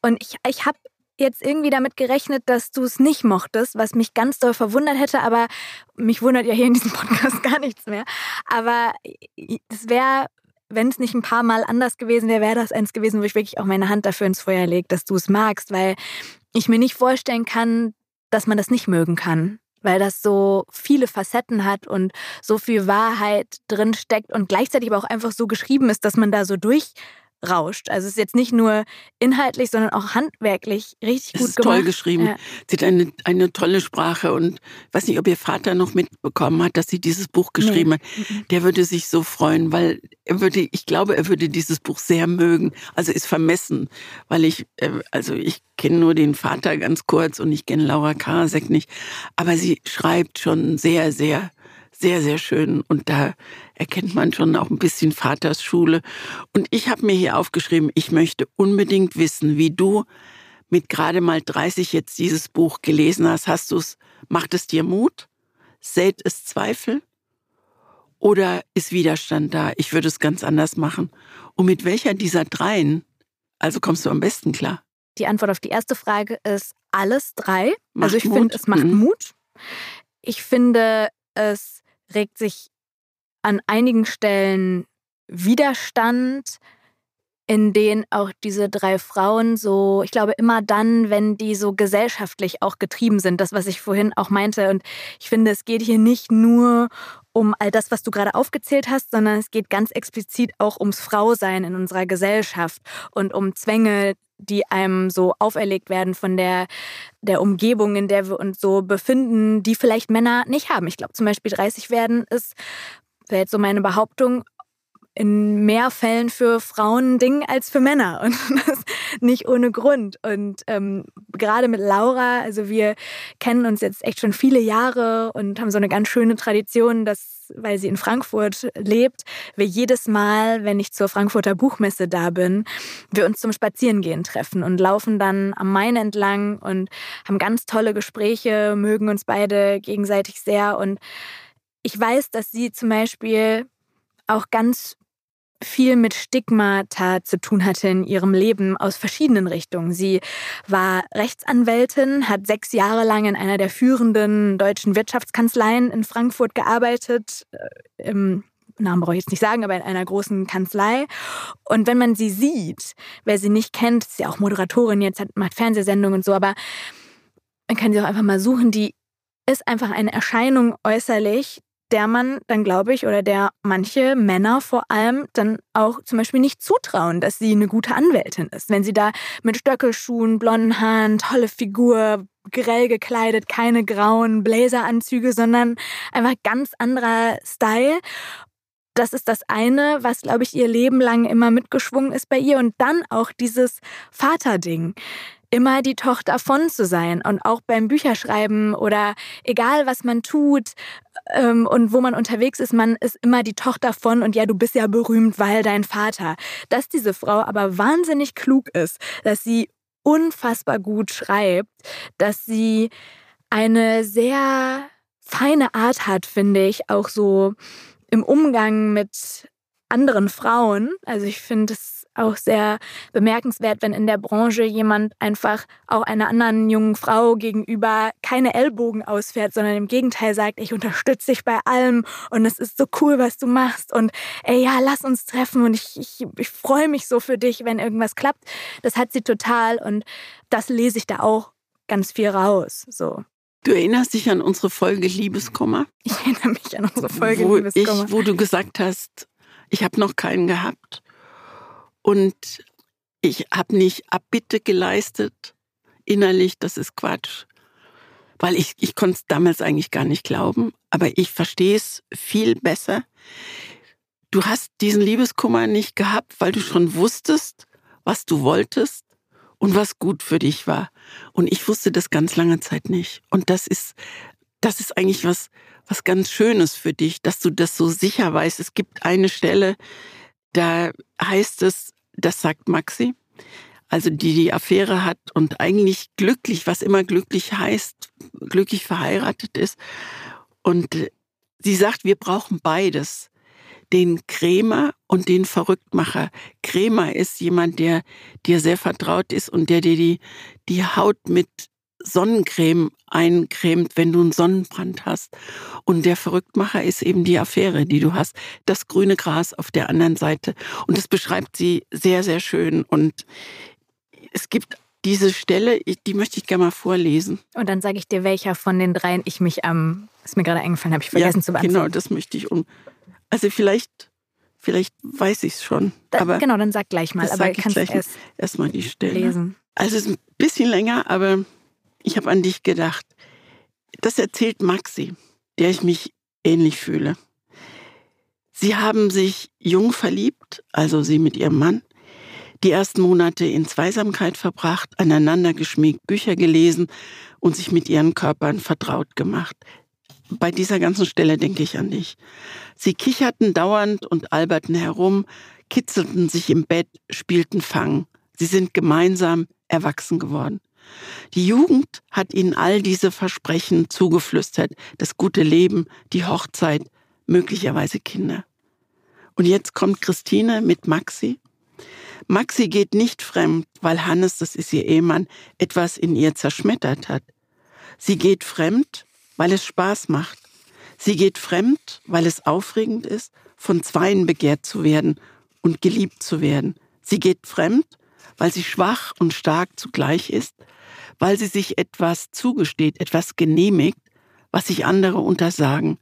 Und ich, ich habe jetzt irgendwie damit gerechnet, dass du es nicht mochtest, was mich ganz doll verwundert hätte, aber mich wundert ja hier in diesem Podcast gar nichts mehr. Aber es wäre wenn es nicht ein paar Mal anders gewesen wäre, wäre das eins gewesen, wo ich wirklich auch meine Hand dafür ins Feuer lege, dass du es magst, weil ich mir nicht vorstellen kann, dass man das nicht mögen kann. Weil das so viele Facetten hat und so viel Wahrheit drin steckt und gleichzeitig aber auch einfach so geschrieben ist, dass man da so durch rauscht. Also es ist jetzt nicht nur inhaltlich, sondern auch handwerklich richtig es gut ist gemacht. toll geschrieben. Ja. Sie hat eine, eine tolle Sprache und ich weiß nicht, ob ihr Vater noch mitbekommen hat, dass sie dieses Buch geschrieben hat. Mhm. Der würde sich so freuen, weil er würde, ich glaube, er würde dieses Buch sehr mögen. Also ist vermessen, weil ich, äh, also ich kenne nur den Vater ganz kurz und ich kenne Laura Karasek nicht. Aber sie schreibt schon sehr, sehr sehr, sehr schön. Und da erkennt man schon auch ein bisschen Vatersschule. Und ich habe mir hier aufgeschrieben, ich möchte unbedingt wissen, wie du mit gerade mal 30 jetzt dieses Buch gelesen hast. Hast du es, macht es dir Mut? Sät es Zweifel? Oder ist Widerstand da? Ich würde es ganz anders machen. Und mit welcher dieser dreien, also kommst du am besten klar? Die Antwort auf die erste Frage ist alles drei. Macht also ich finde, es macht Mhm. Mut. Ich finde, es regt sich an einigen Stellen Widerstand, in denen auch diese drei Frauen so, ich glaube, immer dann, wenn die so gesellschaftlich auch getrieben sind, das, was ich vorhin auch meinte. Und ich finde, es geht hier nicht nur um all das, was du gerade aufgezählt hast, sondern es geht ganz explizit auch ums Frausein in unserer Gesellschaft und um Zwänge, die einem so auferlegt werden von der, der Umgebung, in der wir uns so befinden, die vielleicht Männer nicht haben. Ich glaube zum Beispiel 30 werden ist, wäre jetzt so meine Behauptung, in mehr Fällen für Frauen ein Ding als für Männer und das nicht ohne Grund. Und ähm, gerade mit Laura, also wir kennen uns jetzt echt schon viele Jahre und haben so eine ganz schöne Tradition, dass, weil sie in Frankfurt lebt, wir jedes Mal, wenn ich zur Frankfurter Buchmesse da bin, wir uns zum Spazierengehen treffen und laufen dann am Main entlang und haben ganz tolle Gespräche, mögen uns beide gegenseitig sehr. Und ich weiß, dass sie zum Beispiel auch ganz viel mit Stigmata zu tun hatte in ihrem Leben aus verschiedenen Richtungen. Sie war Rechtsanwältin, hat sechs Jahre lang in einer der führenden deutschen Wirtschaftskanzleien in Frankfurt gearbeitet. äh, Im Namen brauche ich jetzt nicht sagen, aber in einer großen Kanzlei. Und wenn man sie sieht, wer sie nicht kennt, ist ja auch Moderatorin jetzt, hat, macht Fernsehsendungen und so, aber man kann sie auch einfach mal suchen, die ist einfach eine Erscheinung äußerlich, der man dann, glaube ich, oder der manche Männer vor allem dann auch zum Beispiel nicht zutrauen, dass sie eine gute Anwältin ist. Wenn sie da mit Stöckelschuhen, blonden Haaren, tolle Figur, grell gekleidet, keine grauen Blazeranzüge, sondern einfach ganz anderer Style. Das ist das eine, was, glaube ich, ihr Leben lang immer mitgeschwungen ist bei ihr. Und dann auch dieses Vaterding immer die Tochter von zu sein und auch beim Bücherschreiben oder egal was man tut ähm, und wo man unterwegs ist, man ist immer die Tochter von und ja, du bist ja berühmt, weil dein Vater. Dass diese Frau aber wahnsinnig klug ist, dass sie unfassbar gut schreibt, dass sie eine sehr feine Art hat, finde ich, auch so im Umgang mit anderen Frauen. Also ich finde es auch sehr bemerkenswert, wenn in der Branche jemand einfach auch einer anderen jungen Frau gegenüber keine Ellbogen ausfährt, sondern im Gegenteil sagt, ich unterstütze dich bei allem und es ist so cool, was du machst und ey, ja, lass uns treffen und ich, ich, ich freue mich so für dich, wenn irgendwas klappt. Das hat sie total und das lese ich da auch ganz viel raus. So. Du erinnerst dich an unsere Folge Liebeskummer? Ich erinnere mich an unsere Folge wo Liebeskummer. Ich, wo du gesagt hast, ich habe noch keinen gehabt. Und ich habe nicht Abbitte geleistet innerlich, das ist Quatsch. Weil ich, ich konnte es damals eigentlich gar nicht glauben, aber ich verstehe es viel besser. Du hast diesen Liebeskummer nicht gehabt, weil du schon wusstest, was du wolltest und was gut für dich war. Und ich wusste das ganz lange Zeit nicht. Und das ist, das ist eigentlich was, was ganz Schönes für dich, dass du das so sicher weißt. Es gibt eine Stelle, da heißt es, das sagt Maxi, also die die Affäre hat und eigentlich glücklich, was immer glücklich heißt, glücklich verheiratet ist. Und äh, sie sagt, wir brauchen beides. Den Krämer und den Verrücktmacher. Krämer ist jemand, der dir sehr vertraut ist und der dir die, die Haut mit Sonnencreme eincremt, wenn du einen Sonnenbrand hast. Und der Verrücktmacher ist eben die Affäre, die du hast. Das grüne Gras auf der anderen Seite. Und das beschreibt sie sehr, sehr schön. Und es gibt diese Stelle, die möchte ich gerne mal vorlesen. Und dann sage ich dir, welcher von den dreien ich mich am, ist mir gerade eingefallen, habe ich vergessen ja, zu beantworten. Genau, das möchte ich um. Also vielleicht, Vielleicht weiß ich es schon. Da, aber genau, dann sag gleich mal. das Aber ich kann gleich erst erstmal die Stelle. lesen. Also es ist ein bisschen länger, aber ich habe an dich gedacht. Das erzählt Maxi, der ich mich ähnlich fühle. Sie haben sich jung verliebt, also sie mit ihrem Mann, die ersten Monate in Zweisamkeit verbracht, aneinander geschmiegt, Bücher gelesen und sich mit ihren Körpern vertraut gemacht. Bei dieser ganzen Stelle denke ich an dich. Sie kicherten dauernd und alberten herum, kitzelten sich im Bett, spielten Fang. Sie sind gemeinsam erwachsen geworden. Die Jugend hat ihnen all diese Versprechen zugeflüstert, das gute Leben, die Hochzeit, möglicherweise Kinder. Und jetzt kommt Christine mit Maxi. Maxi geht nicht fremd, weil Hannes, das ist ihr Ehemann, etwas in ihr zerschmettert hat. Sie geht fremd, weil es Spaß macht. Sie geht fremd, weil es aufregend ist, von Zweien begehrt zu werden und geliebt zu werden. Sie geht fremd, weil sie schwach und stark zugleich ist, weil sie sich etwas zugesteht, etwas genehmigt, was sich andere untersagen.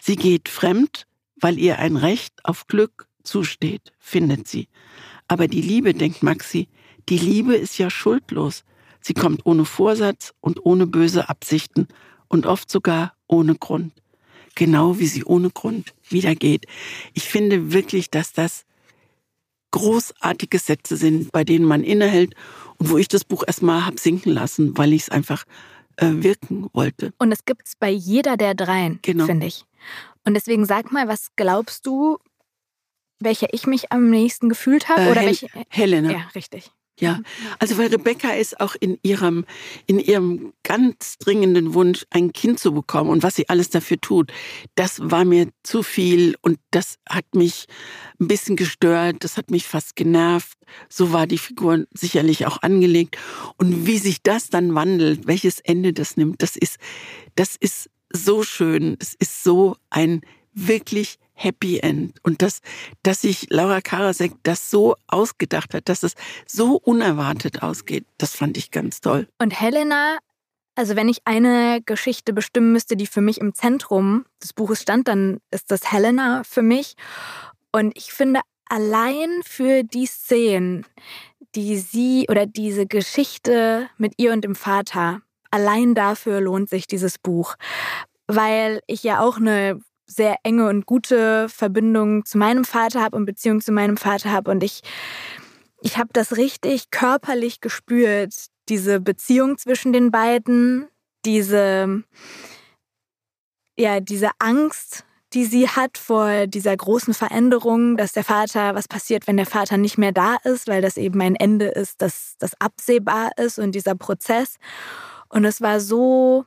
Sie geht fremd, weil ihr ein Recht auf Glück zusteht, findet sie. Aber die Liebe, denkt Maxi, die Liebe ist ja schuldlos. Sie kommt ohne Vorsatz und ohne böse Absichten und oft sogar ohne Grund. Genau wie sie ohne Grund wieder geht. Ich finde wirklich, dass das großartige Sätze sind, bei denen man innehält und wo ich das Buch erstmal hab sinken lassen, weil ich es einfach äh, wirken wollte. Und es gibt es bei jeder der dreien, Genau. finde ich. Und deswegen sag mal, was glaubst du, welcher ich mich am nächsten gefühlt habe? Äh, oder Hel- welche. Helena. Ja, richtig. Ja, also weil Rebecca ist auch in ihrem, in ihrem ganz dringenden Wunsch, ein Kind zu bekommen und was sie alles dafür tut, das war mir zu viel und das hat mich ein bisschen gestört, das hat mich fast genervt. So war die Figur sicherlich auch angelegt. Und wie sich das dann wandelt, welches Ende das nimmt, das ist, das ist so schön. Es ist so ein wirklich Happy End. Und das, dass sich Laura Karasek das so ausgedacht hat, dass es so unerwartet ausgeht, das fand ich ganz toll. Und Helena, also wenn ich eine Geschichte bestimmen müsste, die für mich im Zentrum des Buches stand, dann ist das Helena für mich. Und ich finde, allein für die Szenen, die sie oder diese Geschichte mit ihr und dem Vater, allein dafür lohnt sich dieses Buch. Weil ich ja auch eine sehr enge und gute Verbindung zu meinem Vater habe und Beziehung zu meinem Vater habe. Und ich, ich habe das richtig körperlich gespürt, diese Beziehung zwischen den beiden, diese, ja, diese Angst, die sie hat vor dieser großen Veränderung, dass der Vater, was passiert, wenn der Vater nicht mehr da ist, weil das eben ein Ende ist, das, das absehbar ist und dieser Prozess. Und es war so,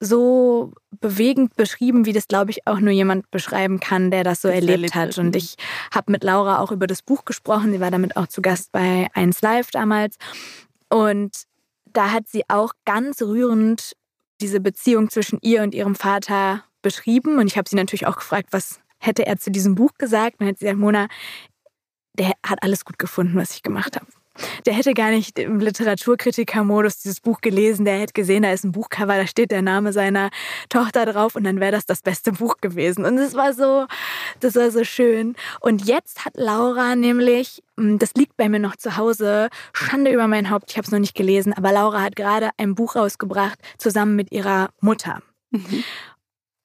so bewegend beschrieben, wie das, glaube ich, auch nur jemand beschreiben kann, der das so Das erlebt erlebt hat. Und mhm. ich habe mit Laura auch über das Buch gesprochen. Sie war damit auch zu Gast bei 1 Live damals. Und da hat sie auch ganz rührend diese Beziehung zwischen ihr und ihrem Vater beschrieben. Und ich habe sie natürlich auch gefragt, was hätte er zu diesem Buch gesagt. Und dann hat sie gesagt, Mona, der hat alles gut gefunden, was ich gemacht habe. Der hätte gar nicht im Literaturkritiker-Modus dieses Buch gelesen. Der hätte gesehen, da ist ein Buchcover, da steht der Name seiner Tochter drauf und dann wäre das das beste Buch gewesen. Und es war so, das war so schön. Und jetzt hat Laura nämlich, mm, das liegt bei mir noch zu Hause, Schande über mein Haupt, ich habe es noch nicht gelesen, aber Laura hat gerade ein Buch rausgebracht, zusammen mit ihrer Mutter.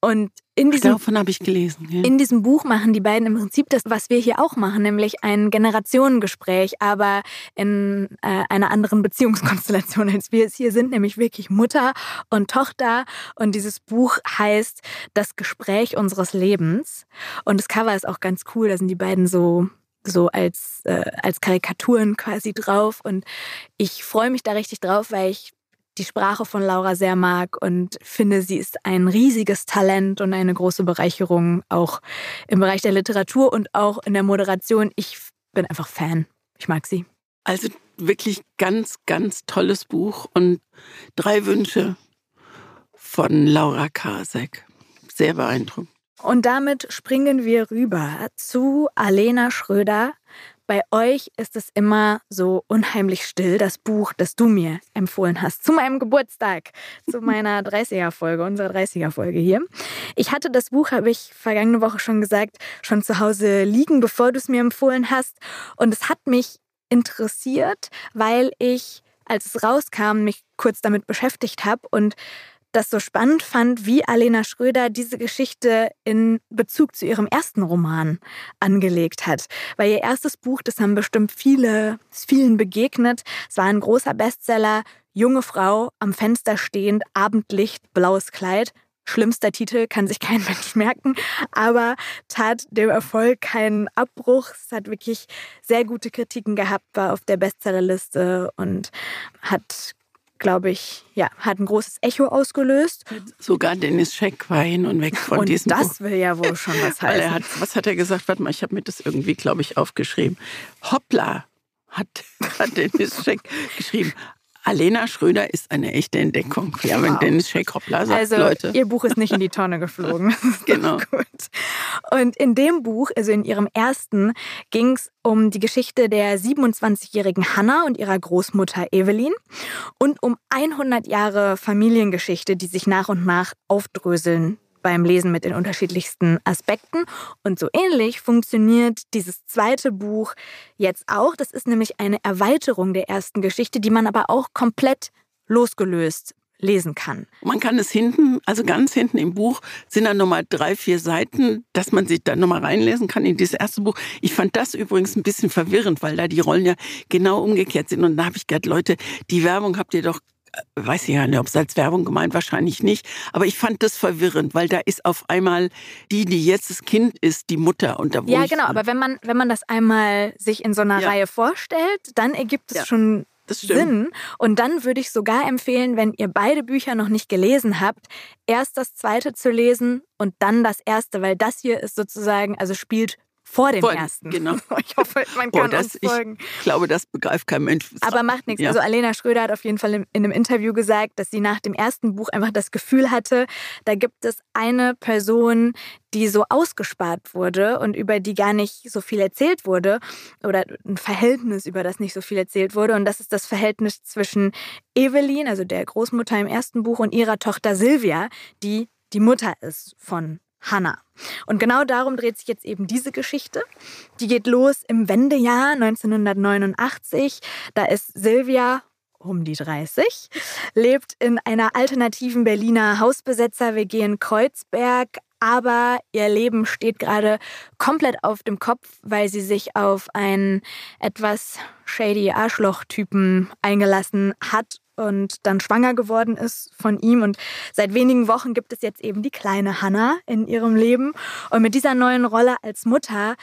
Und in diesem Davon habe ich gelesen. Ja. in diesem Buch machen die beiden im Prinzip das, was wir hier auch machen, nämlich ein Generationengespräch, aber in äh, einer anderen Beziehungskonstellation, als wir es hier sind, nämlich wirklich Mutter und Tochter. Und dieses Buch heißt Das Gespräch unseres Lebens. Und das Cover ist auch ganz cool. Da sind die beiden so so als, äh, als Karikaturen quasi drauf. Und ich freue mich da richtig drauf, weil ich die Sprache von Laura sehr mag und finde, sie ist ein riesiges Talent und eine große Bereicherung auch im Bereich der Literatur und auch in der Moderation. Ich bin einfach Fan. Ich mag sie. Also wirklich ganz, ganz tolles Buch und drei Wünsche von Laura Karasek. Sehr beeindruckend. Und damit springen wir rüber zu Alena Schröder bei euch ist es immer so unheimlich still, das Buch, das du mir empfohlen hast, zu meinem Geburtstag, zu meiner 30er-Folge, unserer 30er-Folge hier. Ich hatte das Buch, habe ich vergangene Woche schon gesagt, schon zu Hause liegen, bevor du es mir empfohlen hast. Und es hat mich interessiert, weil ich, als es rauskam, mich kurz damit beschäftigt habe und das so spannend fand, wie Alena Schröder diese Geschichte in Bezug zu ihrem ersten Roman angelegt hat. Weil ihr erstes Buch, das haben bestimmt viele, vielen begegnet. Es war ein großer Bestseller. Junge Frau am Fenster stehend, Abendlicht, blaues Kleid. Schlimmster Titel, kann sich kein Mensch merken, aber tat dem Erfolg keinen Abbruch. Es hat wirklich sehr gute Kritiken gehabt, war auf der Bestsellerliste und hat glaube ich, ja, hat ein großes Echo ausgelöst. Sogar Dennis Scheck war hin und weg von und diesem das Buch. will ja wohl schon was heißen. er hat, was hat er gesagt? Warte mal, ich habe mir das irgendwie, glaube ich, aufgeschrieben. Hoppla, hat, hat Dennis Scheck geschrieben. Alena Schröder ist eine echte Entdeckung. Ja, wenn wow. Dennis Scheck hoppla sagt, also, Leute. Ihr Buch ist nicht in die Tonne geflogen. genau. Gut. Und in dem Buch, also in ihrem ersten, ging es um die Geschichte der 27-jährigen Hannah und ihrer Großmutter Evelyn und um 100 Jahre Familiengeschichte, die sich nach und nach aufdröseln beim Lesen mit den unterschiedlichsten Aspekten. Und so ähnlich funktioniert dieses zweite Buch jetzt auch. Das ist nämlich eine Erweiterung der ersten Geschichte, die man aber auch komplett losgelöst lesen kann. Man kann es hinten, also ganz hinten im Buch, sind dann nochmal drei, vier Seiten, dass man sich da nochmal reinlesen kann in dieses erste Buch. Ich fand das übrigens ein bisschen verwirrend, weil da die Rollen ja genau umgekehrt sind. Und da habe ich gedacht, Leute, die Werbung habt ihr doch weiß ich ja nicht, ob es als Werbung gemeint, wahrscheinlich nicht. Aber ich fand das verwirrend, weil da ist auf einmal die, die jetzt das Kind ist, die Mutter. Und da ja, genau. Aber wenn man, wenn man das einmal sich in so einer ja. Reihe vorstellt, dann ergibt es ja. schon Sinn. Und dann würde ich sogar empfehlen, wenn ihr beide Bücher noch nicht gelesen habt, erst das zweite zu lesen und dann das erste, weil das hier ist sozusagen, also spielt vor dem vor, ersten. Genau. Ich hoffe, man kann oh, das, uns folgen. Ich glaube, das begreift kein Mensch. Aber macht nichts. Ja. Also Alena Schröder hat auf jeden Fall in einem Interview gesagt, dass sie nach dem ersten Buch einfach das Gefühl hatte, da gibt es eine Person, die so ausgespart wurde und über die gar nicht so viel erzählt wurde oder ein Verhältnis, über das nicht so viel erzählt wurde. Und das ist das Verhältnis zwischen Evelyn, also der Großmutter im ersten Buch, und ihrer Tochter Silvia, die die Mutter ist von Hannah. Und genau darum dreht sich jetzt eben diese Geschichte. Die geht los im Wendejahr 1989. Da ist Silvia um die 30, lebt in einer alternativen Berliner Hausbesetzer-WG in Kreuzberg, aber ihr Leben steht gerade komplett auf dem Kopf, weil sie sich auf einen etwas shady Arschloch-Typen eingelassen hat und dann schwanger geworden ist von ihm. Und seit wenigen Wochen gibt es jetzt eben die kleine Hannah in ihrem Leben. Und mit dieser neuen Rolle als Mutter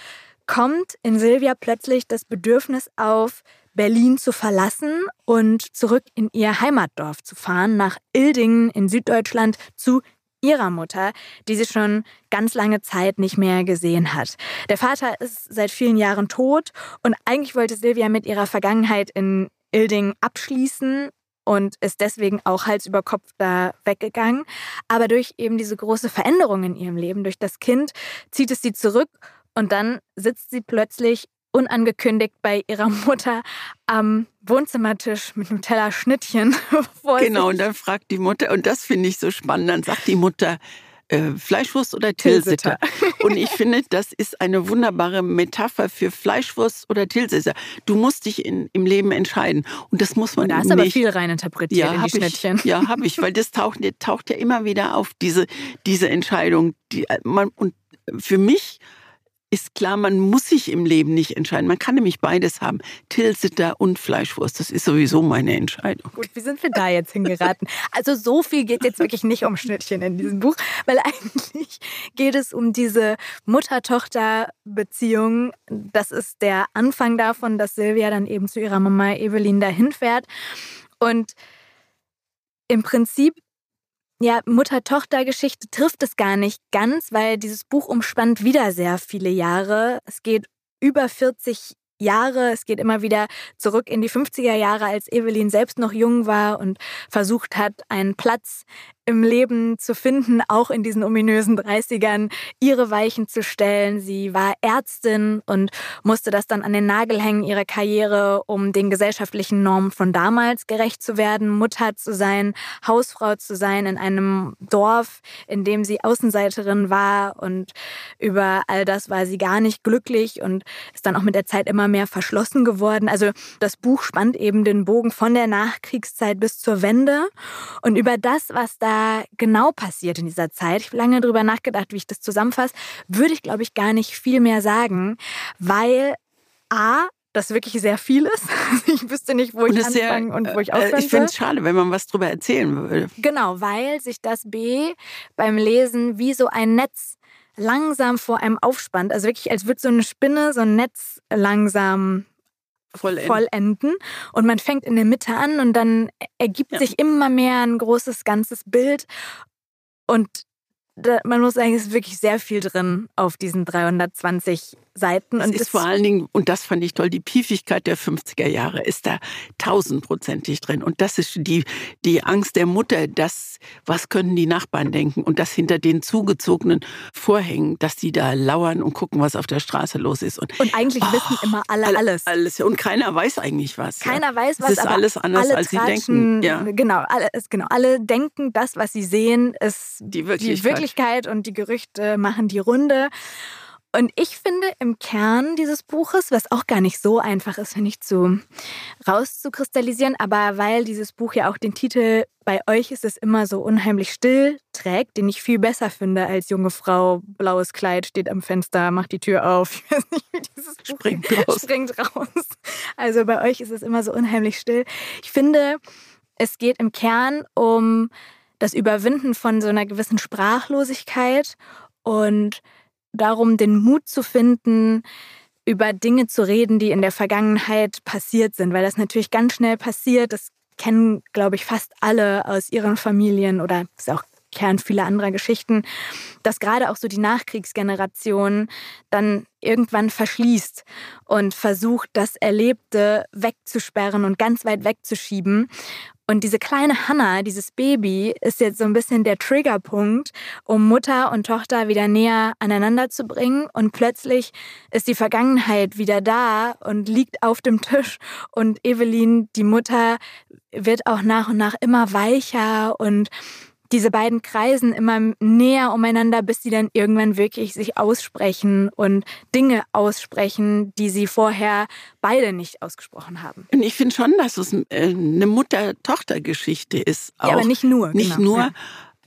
kommt in Silvia plötzlich das Bedürfnis auf, Berlin zu verlassen und zurück in ihr Heimatdorf zu fahren, nach Ildingen in Süddeutschland zu ihrer Mutter, die sie schon ganz lange Zeit nicht mehr gesehen hat. Der Vater ist seit vielen Jahren tot und eigentlich wollte Silvia mit ihrer Vergangenheit in Ilding abschließen und ist deswegen auch Hals über Kopf da weggegangen. Aber durch eben diese große Veränderung in ihrem Leben, durch das Kind, zieht es sie zurück und dann sitzt sie plötzlich unangekündigt bei ihrer Mutter am Wohnzimmertisch mit einem Teller Schnittchen. genau, und dann fragt die Mutter, und das finde ich so spannend, dann sagt die Mutter, äh, Fleischwurst oder Tilsiter. Und ich finde, das ist eine wunderbare Metapher für Fleischwurst oder Tilsiter. Du musst dich in, im Leben entscheiden. Und das muss man da nicht. Da ist aber viel reininterpretiert ja, in die Schnittchen. Ich, ja, habe ich, weil das taucht, taucht ja immer wieder auf, diese, diese Entscheidung. Die, man, und für mich ist klar, man muss sich im Leben nicht entscheiden. Man kann nämlich beides haben. Tilsiter und Fleischwurst. Das ist sowieso meine Entscheidung. Gut, wie sind wir da jetzt hingeraten? Also so viel geht jetzt wirklich nicht um Schnittchen in diesem Buch, weil eigentlich geht es um diese Mutter-Tochter-Beziehung. Das ist der Anfang davon, dass Silvia dann eben zu ihrer Mama Evelyn dahin fährt. Und im Prinzip ja, Mutter-Tochter-Geschichte trifft es gar nicht ganz, weil dieses Buch umspannt wieder sehr viele Jahre. Es geht über 40 Jahre. Es geht immer wieder zurück in die 50er Jahre, als Evelyn selbst noch jung war und versucht hat, einen Platz im Leben zu finden, auch in diesen ominösen 30ern, ihre Weichen zu stellen. Sie war Ärztin und musste das dann an den Nagel hängen, ihre Karriere, um den gesellschaftlichen Normen von damals gerecht zu werden, Mutter zu sein, Hausfrau zu sein in einem Dorf, in dem sie Außenseiterin war und über all das war sie gar nicht glücklich und ist dann auch mit der Zeit immer mehr verschlossen geworden. Also das Buch spannt eben den Bogen von der Nachkriegszeit bis zur Wende und über das, was da genau passiert in dieser Zeit. Ich habe lange darüber nachgedacht, wie ich das zusammenfasse, würde ich glaube ich gar nicht viel mehr sagen, weil A, das wirklich sehr viel ist. Ich wüsste nicht, wo ich anfangen sehr, und wo ich aufhören Ich finde es schade, wenn man was darüber erzählen würde. Genau, weil sich das B beim Lesen wie so ein Netz langsam vor einem aufspannt. Also wirklich, als würde so eine Spinne so ein Netz langsam vollenden. vollenden. Und man fängt in der Mitte an und dann ergibt ja. sich immer mehr ein großes ganzes Bild. Und man muss sagen, es ist wirklich sehr viel drin auf diesen 320 Seiten. Und es ist vor allen Dingen, und das fand ich toll, die Piefigkeit der 50er Jahre ist da tausendprozentig drin. Und das ist die, die Angst der Mutter, dass, was können die Nachbarn denken? Und das hinter den zugezogenen Vorhängen, dass die da lauern und gucken, was auf der Straße los ist. Und, und eigentlich oh, wissen immer alle alles. alles. Und keiner weiß eigentlich was. Keiner ja. weiß was. Es ist alles anders, als sie denken. Ja. Genau, alles, genau, alle denken, das, was sie sehen, ist die Wirklichkeit. die Wirklichkeit und die Gerüchte machen die Runde. Und ich finde im Kern dieses Buches, was auch gar nicht so einfach ist, finde ich, zu rauszukristallisieren, aber weil dieses Buch ja auch den Titel bei euch ist es immer so unheimlich still trägt, den ich viel besser finde als junge Frau, blaues Kleid, steht am Fenster, macht die Tür auf. Ich weiß nicht, wie dieses Buch springt raus. springt raus. Also bei euch ist es immer so unheimlich still. Ich finde, es geht im Kern um das Überwinden von so einer gewissen Sprachlosigkeit und darum, den Mut zu finden, über Dinge zu reden, die in der Vergangenheit passiert sind, weil das natürlich ganz schnell passiert. Das kennen, glaube ich, fast alle aus ihren Familien oder ist auch Kern vieler anderer Geschichten, dass gerade auch so die Nachkriegsgeneration dann irgendwann verschließt und versucht, das Erlebte wegzusperren und ganz weit wegzuschieben. Und diese kleine Hanna, dieses Baby, ist jetzt so ein bisschen der Triggerpunkt, um Mutter und Tochter wieder näher aneinander zu bringen. Und plötzlich ist die Vergangenheit wieder da und liegt auf dem Tisch. Und Evelyn, die Mutter, wird auch nach und nach immer weicher und diese beiden kreisen immer näher umeinander, bis sie dann irgendwann wirklich sich aussprechen und Dinge aussprechen, die sie vorher beide nicht ausgesprochen haben. Und ich finde schon, dass es äh, eine Mutter-Tochter-Geschichte ist. Auch. Ja, aber nicht nur. Nicht genau. nur. Ja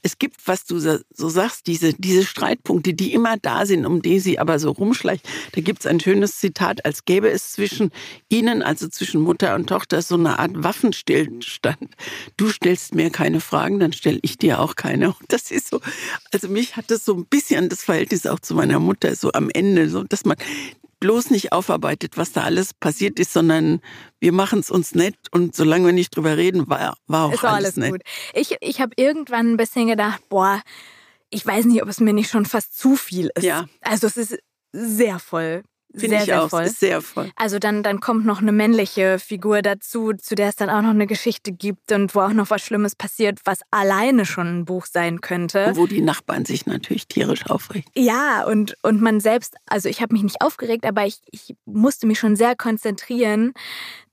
es gibt, was du so sagst, diese, diese Streitpunkte, die immer da sind, um die sie aber so rumschleicht. Da gibt es ein schönes Zitat, als gäbe es zwischen ihnen, also zwischen Mutter und Tochter, so eine Art Waffenstillstand. Du stellst mir keine Fragen, dann stelle ich dir auch keine. Und das ist so, also mich hat das so ein bisschen das Verhältnis auch zu meiner Mutter so am Ende, so dass man bloß nicht aufarbeitet, was da alles passiert ist, sondern wir machen es uns nett und solange wir nicht drüber reden, war, war auch ist alles, alles nett. gut. Ich, ich habe irgendwann ein bisschen gedacht, boah, ich weiß nicht, ob es mir nicht schon fast zu viel ist. Ja. Also es ist sehr voll. Finde ich sehr auch. Voll. Sehr voll. Also dann, dann kommt noch eine männliche Figur dazu, zu der es dann auch noch eine Geschichte gibt und wo auch noch was Schlimmes passiert, was alleine schon ein Buch sein könnte. Und wo die Nachbarn sich natürlich tierisch aufregen. Ja, und, und man selbst, also ich habe mich nicht aufgeregt, aber ich, ich musste mich schon sehr konzentrieren,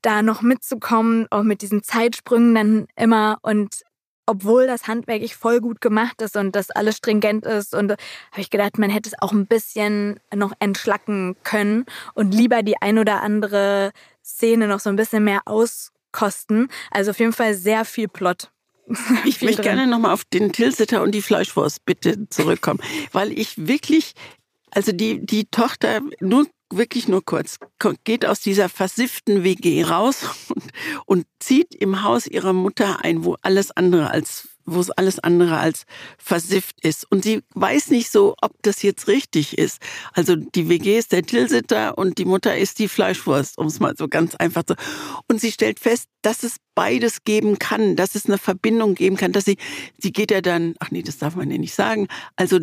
da noch mitzukommen, auch mit diesen Zeitsprüngen dann immer und obwohl das Handwerk ich voll gut gemacht ist und das alles stringent ist. Und habe ich gedacht, man hätte es auch ein bisschen noch entschlacken können und lieber die ein oder andere Szene noch so ein bisschen mehr auskosten. Also auf jeden Fall sehr viel Plot. Ich möchte gerne nochmal auf den Tilsiter und die Fleischwurst bitte zurückkommen, weil ich wirklich, also die, die Tochter, nur wirklich nur kurz, geht aus dieser versifften WG raus und, und zieht im Haus ihrer Mutter ein, wo alles andere als wo es alles andere als versifft ist. Und sie weiß nicht so, ob das jetzt richtig ist. Also die WG ist der Tilsitter und die Mutter ist die Fleischwurst, um es mal so ganz einfach zu. Und sie stellt fest, dass es beides geben kann, dass es eine Verbindung geben kann, dass sie, sie geht ja dann, ach nee, das darf man ja nicht sagen. Also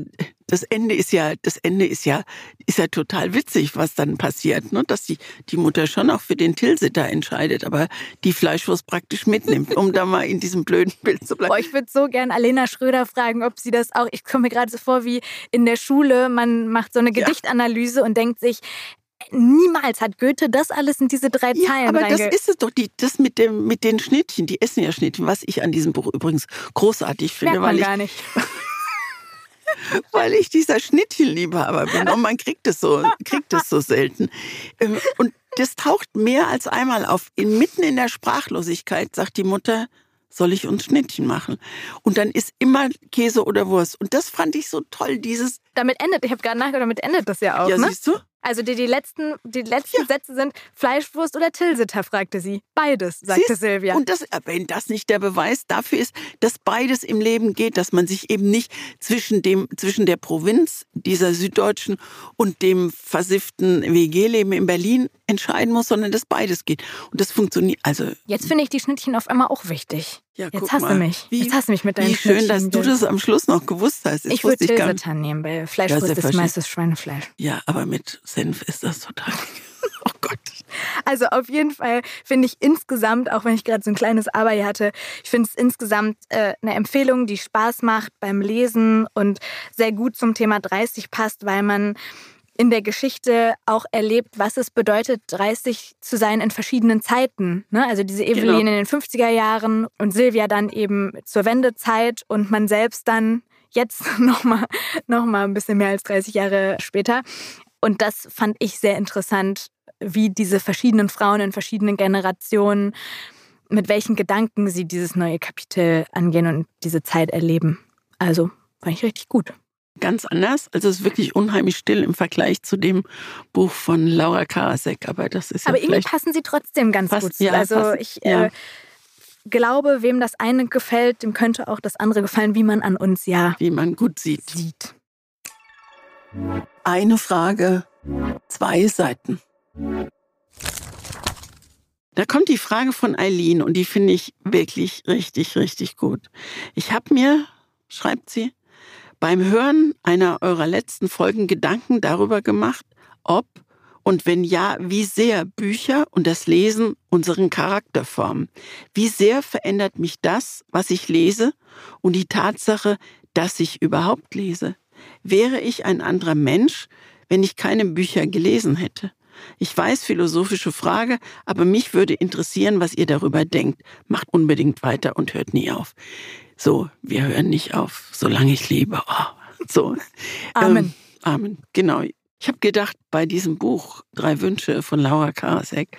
das Ende ist ja, das Ende ist ja, ist ja total witzig, was dann passiert, ne? dass die, die Mutter schon auch für den Tilsiter entscheidet, aber die Fleischwurst praktisch mitnimmt, um da mal in diesem blöden Bild zu bleiben. Boah, ich würde so gern Alena Schröder fragen, ob sie das auch, ich komme mir gerade so vor wie in der Schule, man macht so eine Gedichtanalyse ja. und denkt sich, Niemals hat Goethe das alles in diese drei Zeilen ja, aber das ist es doch, die, das mit, dem, mit den Schnittchen, die essen ja Schnittchen, was ich an diesem Buch übrigens großartig finde. Merkt man weil gar nicht. weil ich dieser Schnittchenliebhaber bin und man kriegt es so, kriegt es so selten. Ähm, und das taucht mehr als einmal auf. Inmitten in der Sprachlosigkeit sagt die Mutter, soll ich uns Schnittchen machen? Und dann ist immer Käse oder Wurst. Und das fand ich so toll, dieses. Damit endet, ich habe gerade nachgedacht, damit endet das ja auch. Ja, ne? siehst du? Also die, die letzten, die letzten ja. Sätze sind Fleischwurst oder Tilsiter, fragte sie. Beides, sagte Siehst, Silvia. Und das, wenn das nicht der Beweis dafür ist, dass beides im Leben geht, dass man sich eben nicht zwischen dem, zwischen der Provinz dieser Süddeutschen und dem versifften WG-Leben in Berlin entscheiden muss, sondern dass beides geht. Und das funktioniert. Also jetzt finde ich die Schnittchen auf einmal auch wichtig. Ja, Jetzt hast mal. du mich. Wie, Jetzt hast du mich mit deinen Wie schön, dass du das am Schluss noch gewusst hast. Das ich würde Tilsiter nehmen, weil Fleischwurst ja, ist meistens Schweinefleisch. Ja, aber mit Senf ist das total. oh Gott. Also auf jeden Fall finde ich insgesamt, auch wenn ich gerade so ein kleines Aber hier hatte, ich finde es insgesamt äh, eine Empfehlung, die Spaß macht beim Lesen und sehr gut zum Thema 30 passt, weil man in der Geschichte auch erlebt, was es bedeutet, 30 zu sein in verschiedenen Zeiten. Ne? Also diese Evelyn genau. in den 50er Jahren und Silvia dann eben zur Wendezeit und man selbst dann jetzt nochmal noch mal ein bisschen mehr als 30 Jahre später. Und das fand ich sehr interessant, wie diese verschiedenen Frauen in verschiedenen Generationen, mit welchen Gedanken sie dieses neue Kapitel angehen und diese Zeit erleben. Also fand ich richtig gut ganz anders. Also es ist wirklich unheimlich still im Vergleich zu dem Buch von Laura Karasek. Aber das ist ja Aber irgendwie passen sie trotzdem ganz passt, gut. Ja, also passen, ich ja. äh, glaube, wem das eine gefällt, dem könnte auch das andere gefallen, wie man an uns ja wie man gut sieht. sieht. Eine Frage, zwei Seiten. Da kommt die Frage von Eileen und die finde ich wirklich richtig, richtig gut. Ich habe mir, schreibt sie, beim Hören einer eurer letzten Folgen Gedanken darüber gemacht, ob und wenn ja, wie sehr Bücher und das Lesen unseren Charakter formen. Wie sehr verändert mich das, was ich lese und die Tatsache, dass ich überhaupt lese? Wäre ich ein anderer Mensch, wenn ich keine Bücher gelesen hätte? Ich weiß, philosophische Frage, aber mich würde interessieren, was ihr darüber denkt. Macht unbedingt weiter und hört nie auf. So, wir hören nicht auf, solange ich lebe. Oh, so. Amen. Ähm, Amen, genau. Ich habe gedacht, bei diesem Buch Drei Wünsche von Laura Karasek,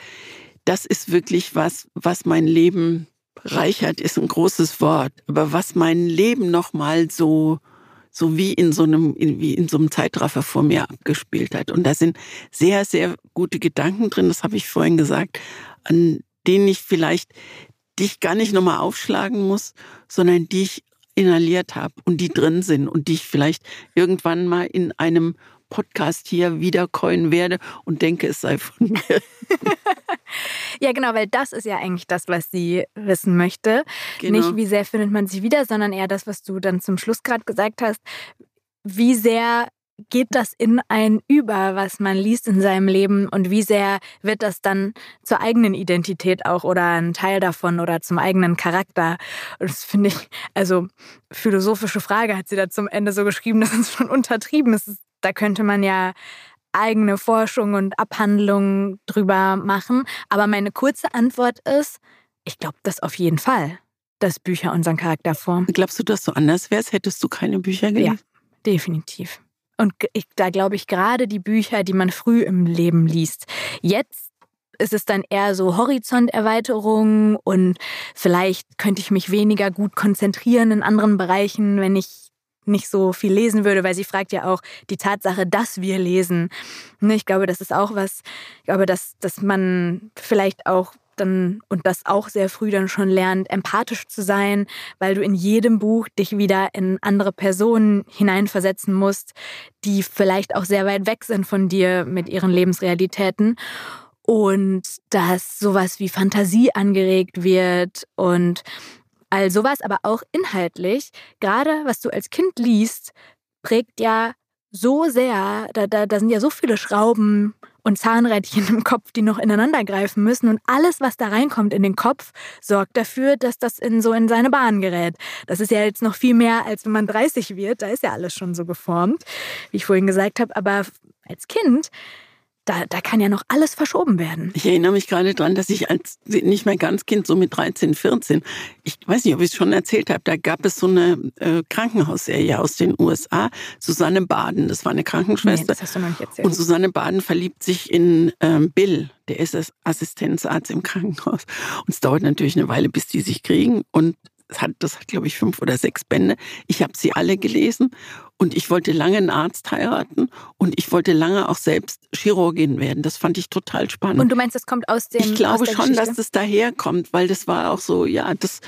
das ist wirklich was, was mein Leben reichert, ist ein großes Wort, aber was mein Leben nochmal so, so wie in so einem, wie in so einem Zeitraffer vor mir abgespielt hat. Und da sind sehr, sehr gute Gedanken drin, das habe ich vorhin gesagt, an denen ich vielleicht die ich gar nicht nochmal aufschlagen muss, sondern die ich inhaliert habe und die drin sind und die ich vielleicht irgendwann mal in einem Podcast hier wiedercoin werde und denke, es sei von mir. ja, genau, weil das ist ja eigentlich das, was sie wissen möchte. Genau. Nicht, wie sehr findet man sich wieder, sondern eher das, was du dann zum Schluss gerade gesagt hast. Wie sehr geht das in ein über, was man liest in seinem Leben und wie sehr wird das dann zur eigenen Identität auch oder ein Teil davon oder zum eigenen Charakter? Und das finde ich, also philosophische Frage hat sie da zum Ende so geschrieben, das ist schon untertrieben. Ist, da könnte man ja eigene Forschung und Abhandlungen drüber machen. Aber meine kurze Antwort ist, ich glaube das auf jeden Fall, dass Bücher unseren Charakter formen. Glaubst du, dass du anders wärst, hättest du keine Bücher gelesen? Ja, definitiv. Und ich, da glaube ich gerade die Bücher, die man früh im Leben liest. Jetzt ist es dann eher so Horizonterweiterung und vielleicht könnte ich mich weniger gut konzentrieren in anderen Bereichen, wenn ich nicht so viel lesen würde, weil sie fragt ja auch die Tatsache, dass wir lesen. Ne, ich glaube, das ist auch was, ich glaube, dass, dass man vielleicht auch dann und das auch sehr früh dann schon lernt, empathisch zu sein, weil du in jedem Buch dich wieder in andere Personen hineinversetzen musst, die vielleicht auch sehr weit weg sind von dir mit ihren Lebensrealitäten. Und dass sowas wie Fantasie angeregt wird und all sowas, aber auch inhaltlich, gerade was du als Kind liest, prägt ja so sehr, da, da, da sind ja so viele Schrauben und Zahnrädchen im Kopf, die noch ineinander greifen müssen. Und alles, was da reinkommt in den Kopf, sorgt dafür, dass das in so in seine Bahn gerät. Das ist ja jetzt noch viel mehr, als wenn man 30 wird. Da ist ja alles schon so geformt, wie ich vorhin gesagt habe. Aber als Kind da, da kann ja noch alles verschoben werden. Ich erinnere mich gerade daran, dass ich als nicht mehr ganz Kind, so mit 13, 14, ich weiß nicht, ob ich es schon erzählt habe, da gab es so eine äh, Krankenhausserie aus den USA, Susanne Baden, das war eine Krankenschwester. Nee, das hast du noch nicht erzählt. Und Susanne Baden verliebt sich in ähm, Bill, der ist Assistenzarzt im Krankenhaus. Und es dauert natürlich eine Weile, bis die sich kriegen. Und das hat, das hat glaube ich, fünf oder sechs Bände. Ich habe sie alle gelesen und ich wollte lange einen Arzt heiraten und ich wollte lange auch selbst Chirurgin werden. Das fand ich total spannend. Und du meinst, das kommt aus dem Ich glaube schon, Geschichte? dass das daherkommt, weil das war auch so, ja, das.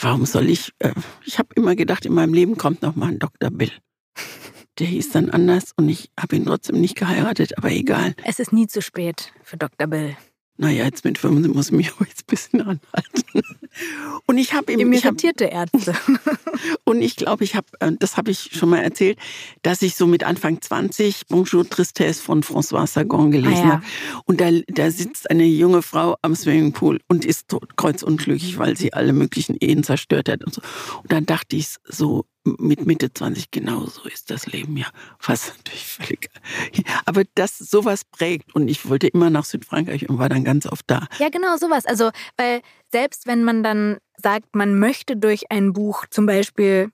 Warum soll ich? Äh, ich habe immer gedacht, in meinem Leben kommt noch mal ein Dr. Bill. Der hieß dann anders und ich habe ihn trotzdem nicht geheiratet, aber egal. Es ist nie zu spät für Dr. Bill. Naja, jetzt mit 15 muss ich mich auch jetzt ein bisschen anhalten. Und ich habe eben. Irritierte Ärzte. und ich glaube, ich habe, äh, das habe ich schon mal erzählt, dass ich so mit Anfang 20 Bonjour Tristesse von François Sagan gelesen ah, ja. habe. Und da, da sitzt eine junge Frau am Swimmingpool und ist tot, kreuzunglücklich, weil sie alle möglichen Ehen zerstört hat und so. Und dann dachte ich so, mit Mitte 20 genauso ist das Leben ja fast natürlich völlig. Aber das sowas prägt und ich wollte immer nach Südfrankreich und war dann ganz oft da. Ja, genau sowas. Also, weil selbst wenn man dann sagt, man möchte durch ein Buch zum Beispiel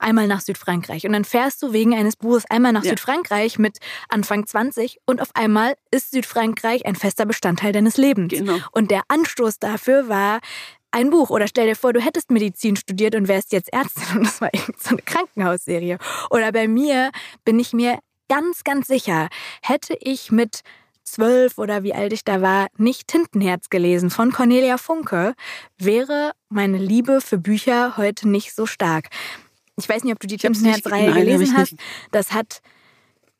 einmal nach Südfrankreich und dann fährst du wegen eines Buches einmal nach ja. Südfrankreich mit Anfang 20 und auf einmal ist Südfrankreich ein fester Bestandteil deines Lebens. Genau. Und der Anstoß dafür war ein Buch oder stell dir vor, du hättest Medizin studiert und wärst jetzt Ärztin und das war irgendeine so eine Krankenhausserie. Oder bei mir bin ich mir ganz, ganz sicher, hätte ich mit zwölf oder wie alt ich da war, nicht Tintenherz gelesen von Cornelia Funke, wäre meine Liebe für Bücher heute nicht so stark. Ich weiß nicht, ob du die Tintenherz-Reihe gelesen hast. Das hat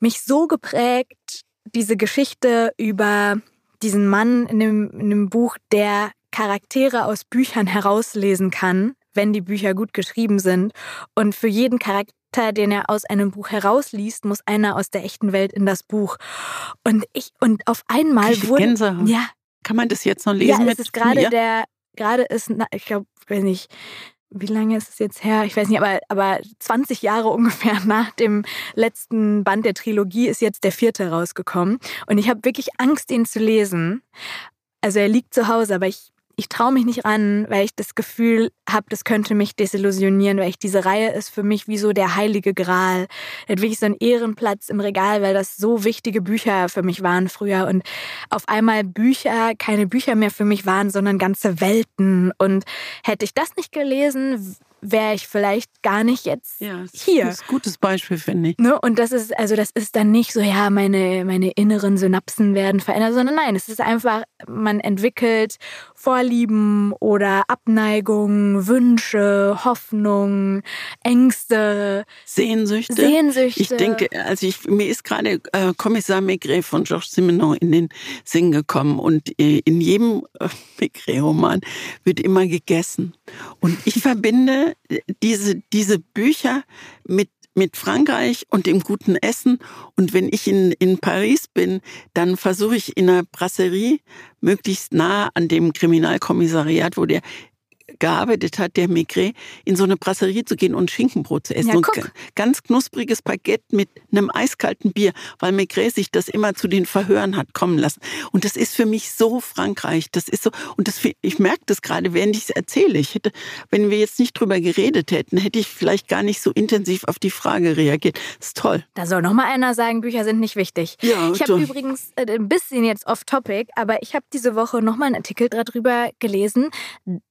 mich so geprägt, diese Geschichte über diesen Mann in dem, in dem Buch, der Charaktere aus Büchern herauslesen kann, wenn die Bücher gut geschrieben sind. Und für jeden Charakter, den er aus einem Buch herausliest, muss einer aus der echten Welt in das Buch. Und ich, und auf einmal wurde. Gänsehaut. Ja. Kann man das jetzt noch lesen? Ja, es ist gerade der, gerade ist, ich glaube, ich weiß nicht, wie lange ist es jetzt her? Ich weiß nicht, aber, aber 20 Jahre ungefähr nach dem letzten Band der Trilogie ist jetzt der vierte rausgekommen. Und ich habe wirklich Angst, ihn zu lesen. Also er liegt zu Hause, aber ich ich traue mich nicht ran, weil ich das Gefühl habe, das könnte mich desillusionieren, weil ich diese Reihe ist für mich wie so der heilige Gral. Er hat wirklich so einen Ehrenplatz im Regal, weil das so wichtige Bücher für mich waren früher und auf einmal Bücher keine Bücher mehr für mich waren, sondern ganze Welten. Und hätte ich das nicht gelesen, wäre ich vielleicht gar nicht jetzt ja, hier. Das ist ein gutes Beispiel, finde ich. Ne? Und das ist, also das ist dann nicht so, ja, meine, meine inneren Synapsen werden verändert, sondern nein, es ist einfach, man entwickelt Vorlieben oder Abneigungen, Wünsche, Hoffnung, Ängste, Sehnsüchte. Sehnsüchte. Ich denke, also ich, mir ist gerade äh, Kommissar Maigret von Georges Simenon in den Sinn gekommen und äh, in jedem äh, Maigret-Roman wird immer gegessen. Und ich verbinde diese, diese Bücher mit mit Frankreich und dem guten Essen. Und wenn ich in, in Paris bin, dann versuche ich in einer Brasserie möglichst nah an dem Kriminalkommissariat, wo der gearbeitet hat, der Maigret, in so eine Brasserie zu gehen und Schinkenbrot zu essen. Ja, guck. und ganz knuspriges Baguette mit einem eiskalten Bier, weil Maigret sich das immer zu den Verhören hat kommen lassen. Und das ist für mich so Frankreich. Das ist so, und das, ich merke das gerade, während ich es erzähle. Ich hätte, wenn wir jetzt nicht drüber geredet hätten, hätte ich vielleicht gar nicht so intensiv auf die Frage reagiert. Das ist toll. Da soll noch mal einer sagen, Bücher sind nicht wichtig. Ja, ich habe übrigens äh, ein bisschen jetzt off topic, aber ich habe diese Woche noch mal einen Artikel darüber gelesen,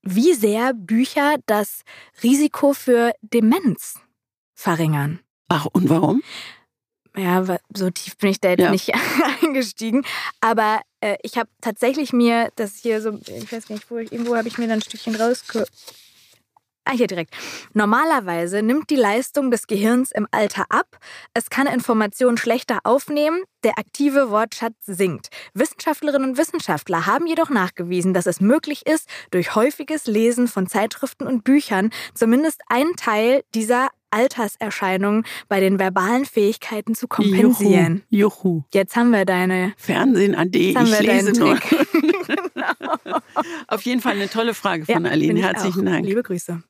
wie sehr sehr Bücher das Risiko für Demenz verringern. Ach, und warum? Ja, so tief bin ich da jetzt ja. nicht eingestiegen. Aber äh, ich habe tatsächlich mir das hier so, ich weiß nicht, wo ich, irgendwo habe ich mir dann ein Stückchen rausge Ah, hier direkt. Normalerweise nimmt die Leistung des Gehirns im Alter ab. Es kann Informationen schlechter aufnehmen. Der aktive Wortschatz sinkt. Wissenschaftlerinnen und Wissenschaftler haben jedoch nachgewiesen, dass es möglich ist, durch häufiges Lesen von Zeitschriften und Büchern zumindest einen Teil dieser Alterserscheinungen bei den verbalen Fähigkeiten zu kompensieren. Juhu. Juhu. Jetzt haben wir deine Fernsehen AD, haben ich wir lese nur. Trick. Auf jeden Fall eine tolle Frage von Ja, Aline. Herzlichen. Dank. Liebe Grüße.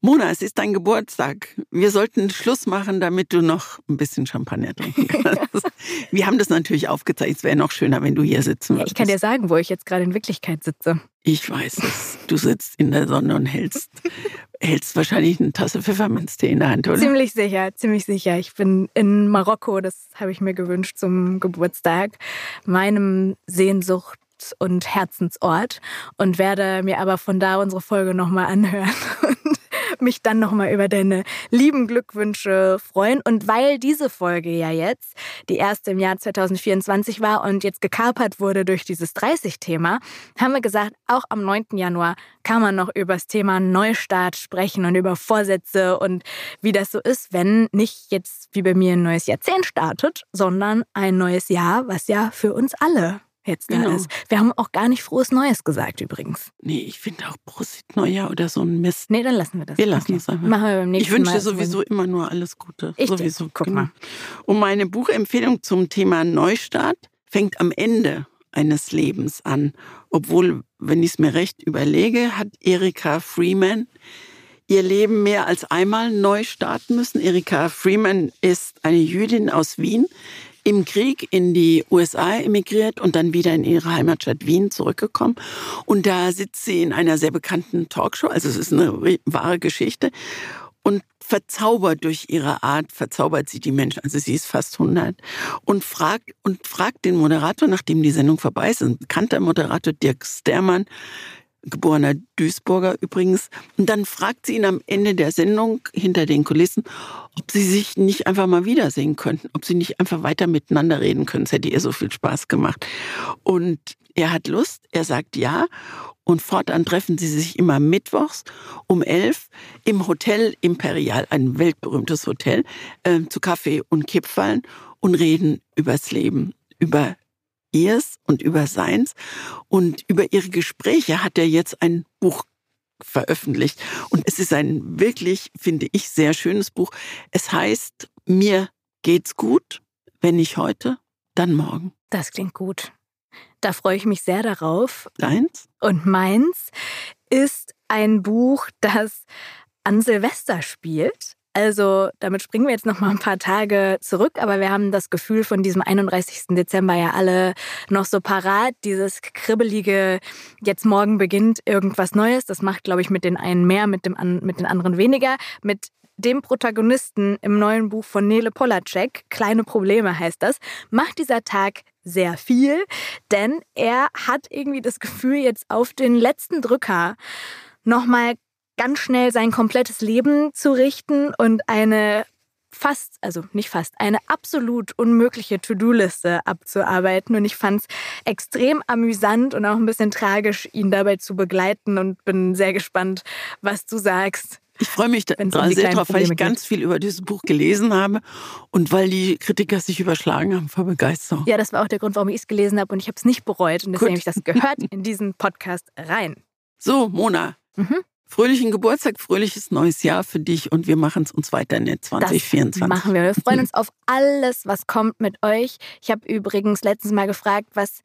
Mona, es ist dein Geburtstag. Wir sollten Schluss machen, damit du noch ein bisschen Champagner trinken kannst. Wir haben das natürlich aufgezeigt. Es wäre noch schöner, wenn du hier sitzen würdest. ich kann dir sagen, wo ich jetzt gerade in Wirklichkeit sitze. Ich weiß es. Du sitzt in der Sonne und hältst, hältst wahrscheinlich eine Tasse Pfefferminztee in der Hand, oder? Ziemlich sicher, ziemlich sicher. Ich bin in Marokko, das habe ich mir gewünscht zum Geburtstag, meinem Sehnsucht und Herzensort und werde mir aber von da unsere Folge nochmal anhören und mich dann nochmal über deine lieben Glückwünsche freuen. Und weil diese Folge ja jetzt die erste im Jahr 2024 war und jetzt gekapert wurde durch dieses 30-Thema, haben wir gesagt, auch am 9. Januar kann man noch über das Thema Neustart sprechen und über Vorsätze und wie das so ist, wenn nicht jetzt wie bei mir ein neues Jahrzehnt startet, sondern ein neues Jahr, was ja für uns alle jetzt da Genau. ist. Wir haben auch gar nicht frohes Neues gesagt übrigens. Nee, ich finde auch Prosit Neujahr oder so ein Mist. Nee, dann lassen wir das. Wir lassen es einfach. Machen wir beim nächsten Ich wünsche dir sowieso immer nur alles Gute. Ich dir. sowieso. Guck genau. mal. Und meine Buchempfehlung zum Thema Neustart fängt am Ende eines Lebens an. Obwohl, wenn ich es mir recht überlege, hat Erika Freeman ihr Leben mehr als einmal neu starten müssen. Erika Freeman ist eine Jüdin aus Wien, im Krieg in die USA emigriert und dann wieder in ihre Heimatstadt Wien zurückgekommen. Und da sitzt sie in einer sehr bekannten Talkshow, also es ist eine re- wahre Geschichte. Und verzaubert durch ihre Art, verzaubert sie die Menschen. Also sie ist fast 100 und fragt, und fragt den Moderator, nachdem die Sendung vorbei ist, ein bekannter Moderator, Dirk Stermann, geborener Duisburger übrigens. Und dann fragt sie ihn am Ende der Sendung hinter den Kulissen, ob sie sich nicht einfach mal wiedersehen könnten, ob sie nicht einfach weiter miteinander reden können. Es hätte ihr so viel Spaß gemacht. Und er hat Lust, er sagt ja. Und fortan treffen sie sich immer mittwochs um elf im Hotel Imperial, ein weltberühmtes Hotel, äh, zu Kaffee und Kipferln und reden übers Leben, über ihrs und über seins. Und über ihre Gespräche hat er jetzt ein Buch veröffentlicht. Und es ist ein wirklich, finde ich, sehr schönes Buch. Es heißt, mir geht's gut, wenn nicht heute, dann morgen. Das klingt gut. Da freue ich mich sehr darauf. Deins? Und meins ist ein Buch, das an Silvester spielt. Also damit springen wir jetzt noch mal ein paar Tage zurück, aber wir haben das Gefühl von diesem 31. Dezember ja alle noch so parat. Dieses kribbelige, jetzt morgen beginnt irgendwas Neues. Das macht, glaube ich, mit den einen mehr, mit, dem mit den anderen weniger. Mit dem Protagonisten im neuen Buch von Nele Polacek, Kleine Probleme heißt das, macht dieser Tag sehr viel, denn er hat irgendwie das Gefühl, jetzt auf den letzten Drücker nochmal ganz schnell sein komplettes Leben zu richten und eine fast, also nicht fast, eine absolut unmögliche To-Do-Liste abzuarbeiten. Und ich fand es extrem amüsant und auch ein bisschen tragisch, ihn dabei zu begleiten und bin sehr gespannt, was du sagst. Ich freue mich um sehr drauf, weil ich Probleme ganz viel über dieses Buch gelesen habe und weil die Kritiker sich überschlagen haben vor Begeisterung. Ja, das war auch der Grund, warum ich es gelesen habe und ich habe es nicht bereut. Und deswegen habe ich das gehört in diesen Podcast rein. So, Mona, Mhm. Fröhlichen Geburtstag, fröhliches neues Jahr für dich und wir machen es uns weiter nett Das 2024. machen wir. Wir freuen uns auf alles, was kommt mit euch. Ich habe übrigens letztens mal gefragt, was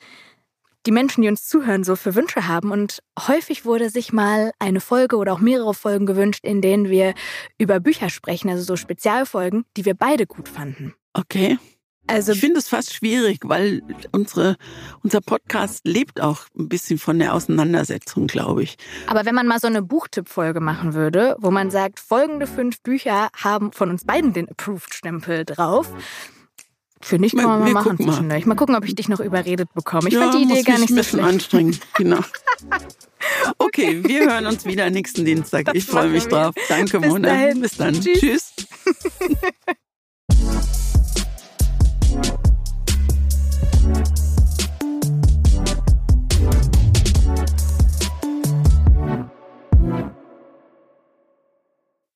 die Menschen, die uns zuhören, so für Wünsche haben. Und häufig wurde sich mal eine Folge oder auch mehrere Folgen gewünscht, in denen wir über Bücher sprechen, also so Spezialfolgen, die wir beide gut fanden. Okay. Also Ich finde es fast schwierig, weil unsere, unser Podcast lebt auch ein bisschen von der Auseinandersetzung, glaube ich. Aber wenn man mal so eine Buchtipp-Folge machen würde, wo man sagt, folgende fünf Bücher haben von uns beiden den Approved-Stempel drauf, finde ich, kann Wir- man mal wir machen gucken mal. zwischendurch. Mal gucken, ob ich dich noch überredet bekomme. Ich ja, fand die Idee gar nicht ein so bisschen schlecht. anstrengen. Genau. Okay, wir hören uns wieder nächsten Dienstag. Das ich freue mich wir. drauf. Danke, Bis Mona. dahin. Bis dann. Tschüss. Tschüss.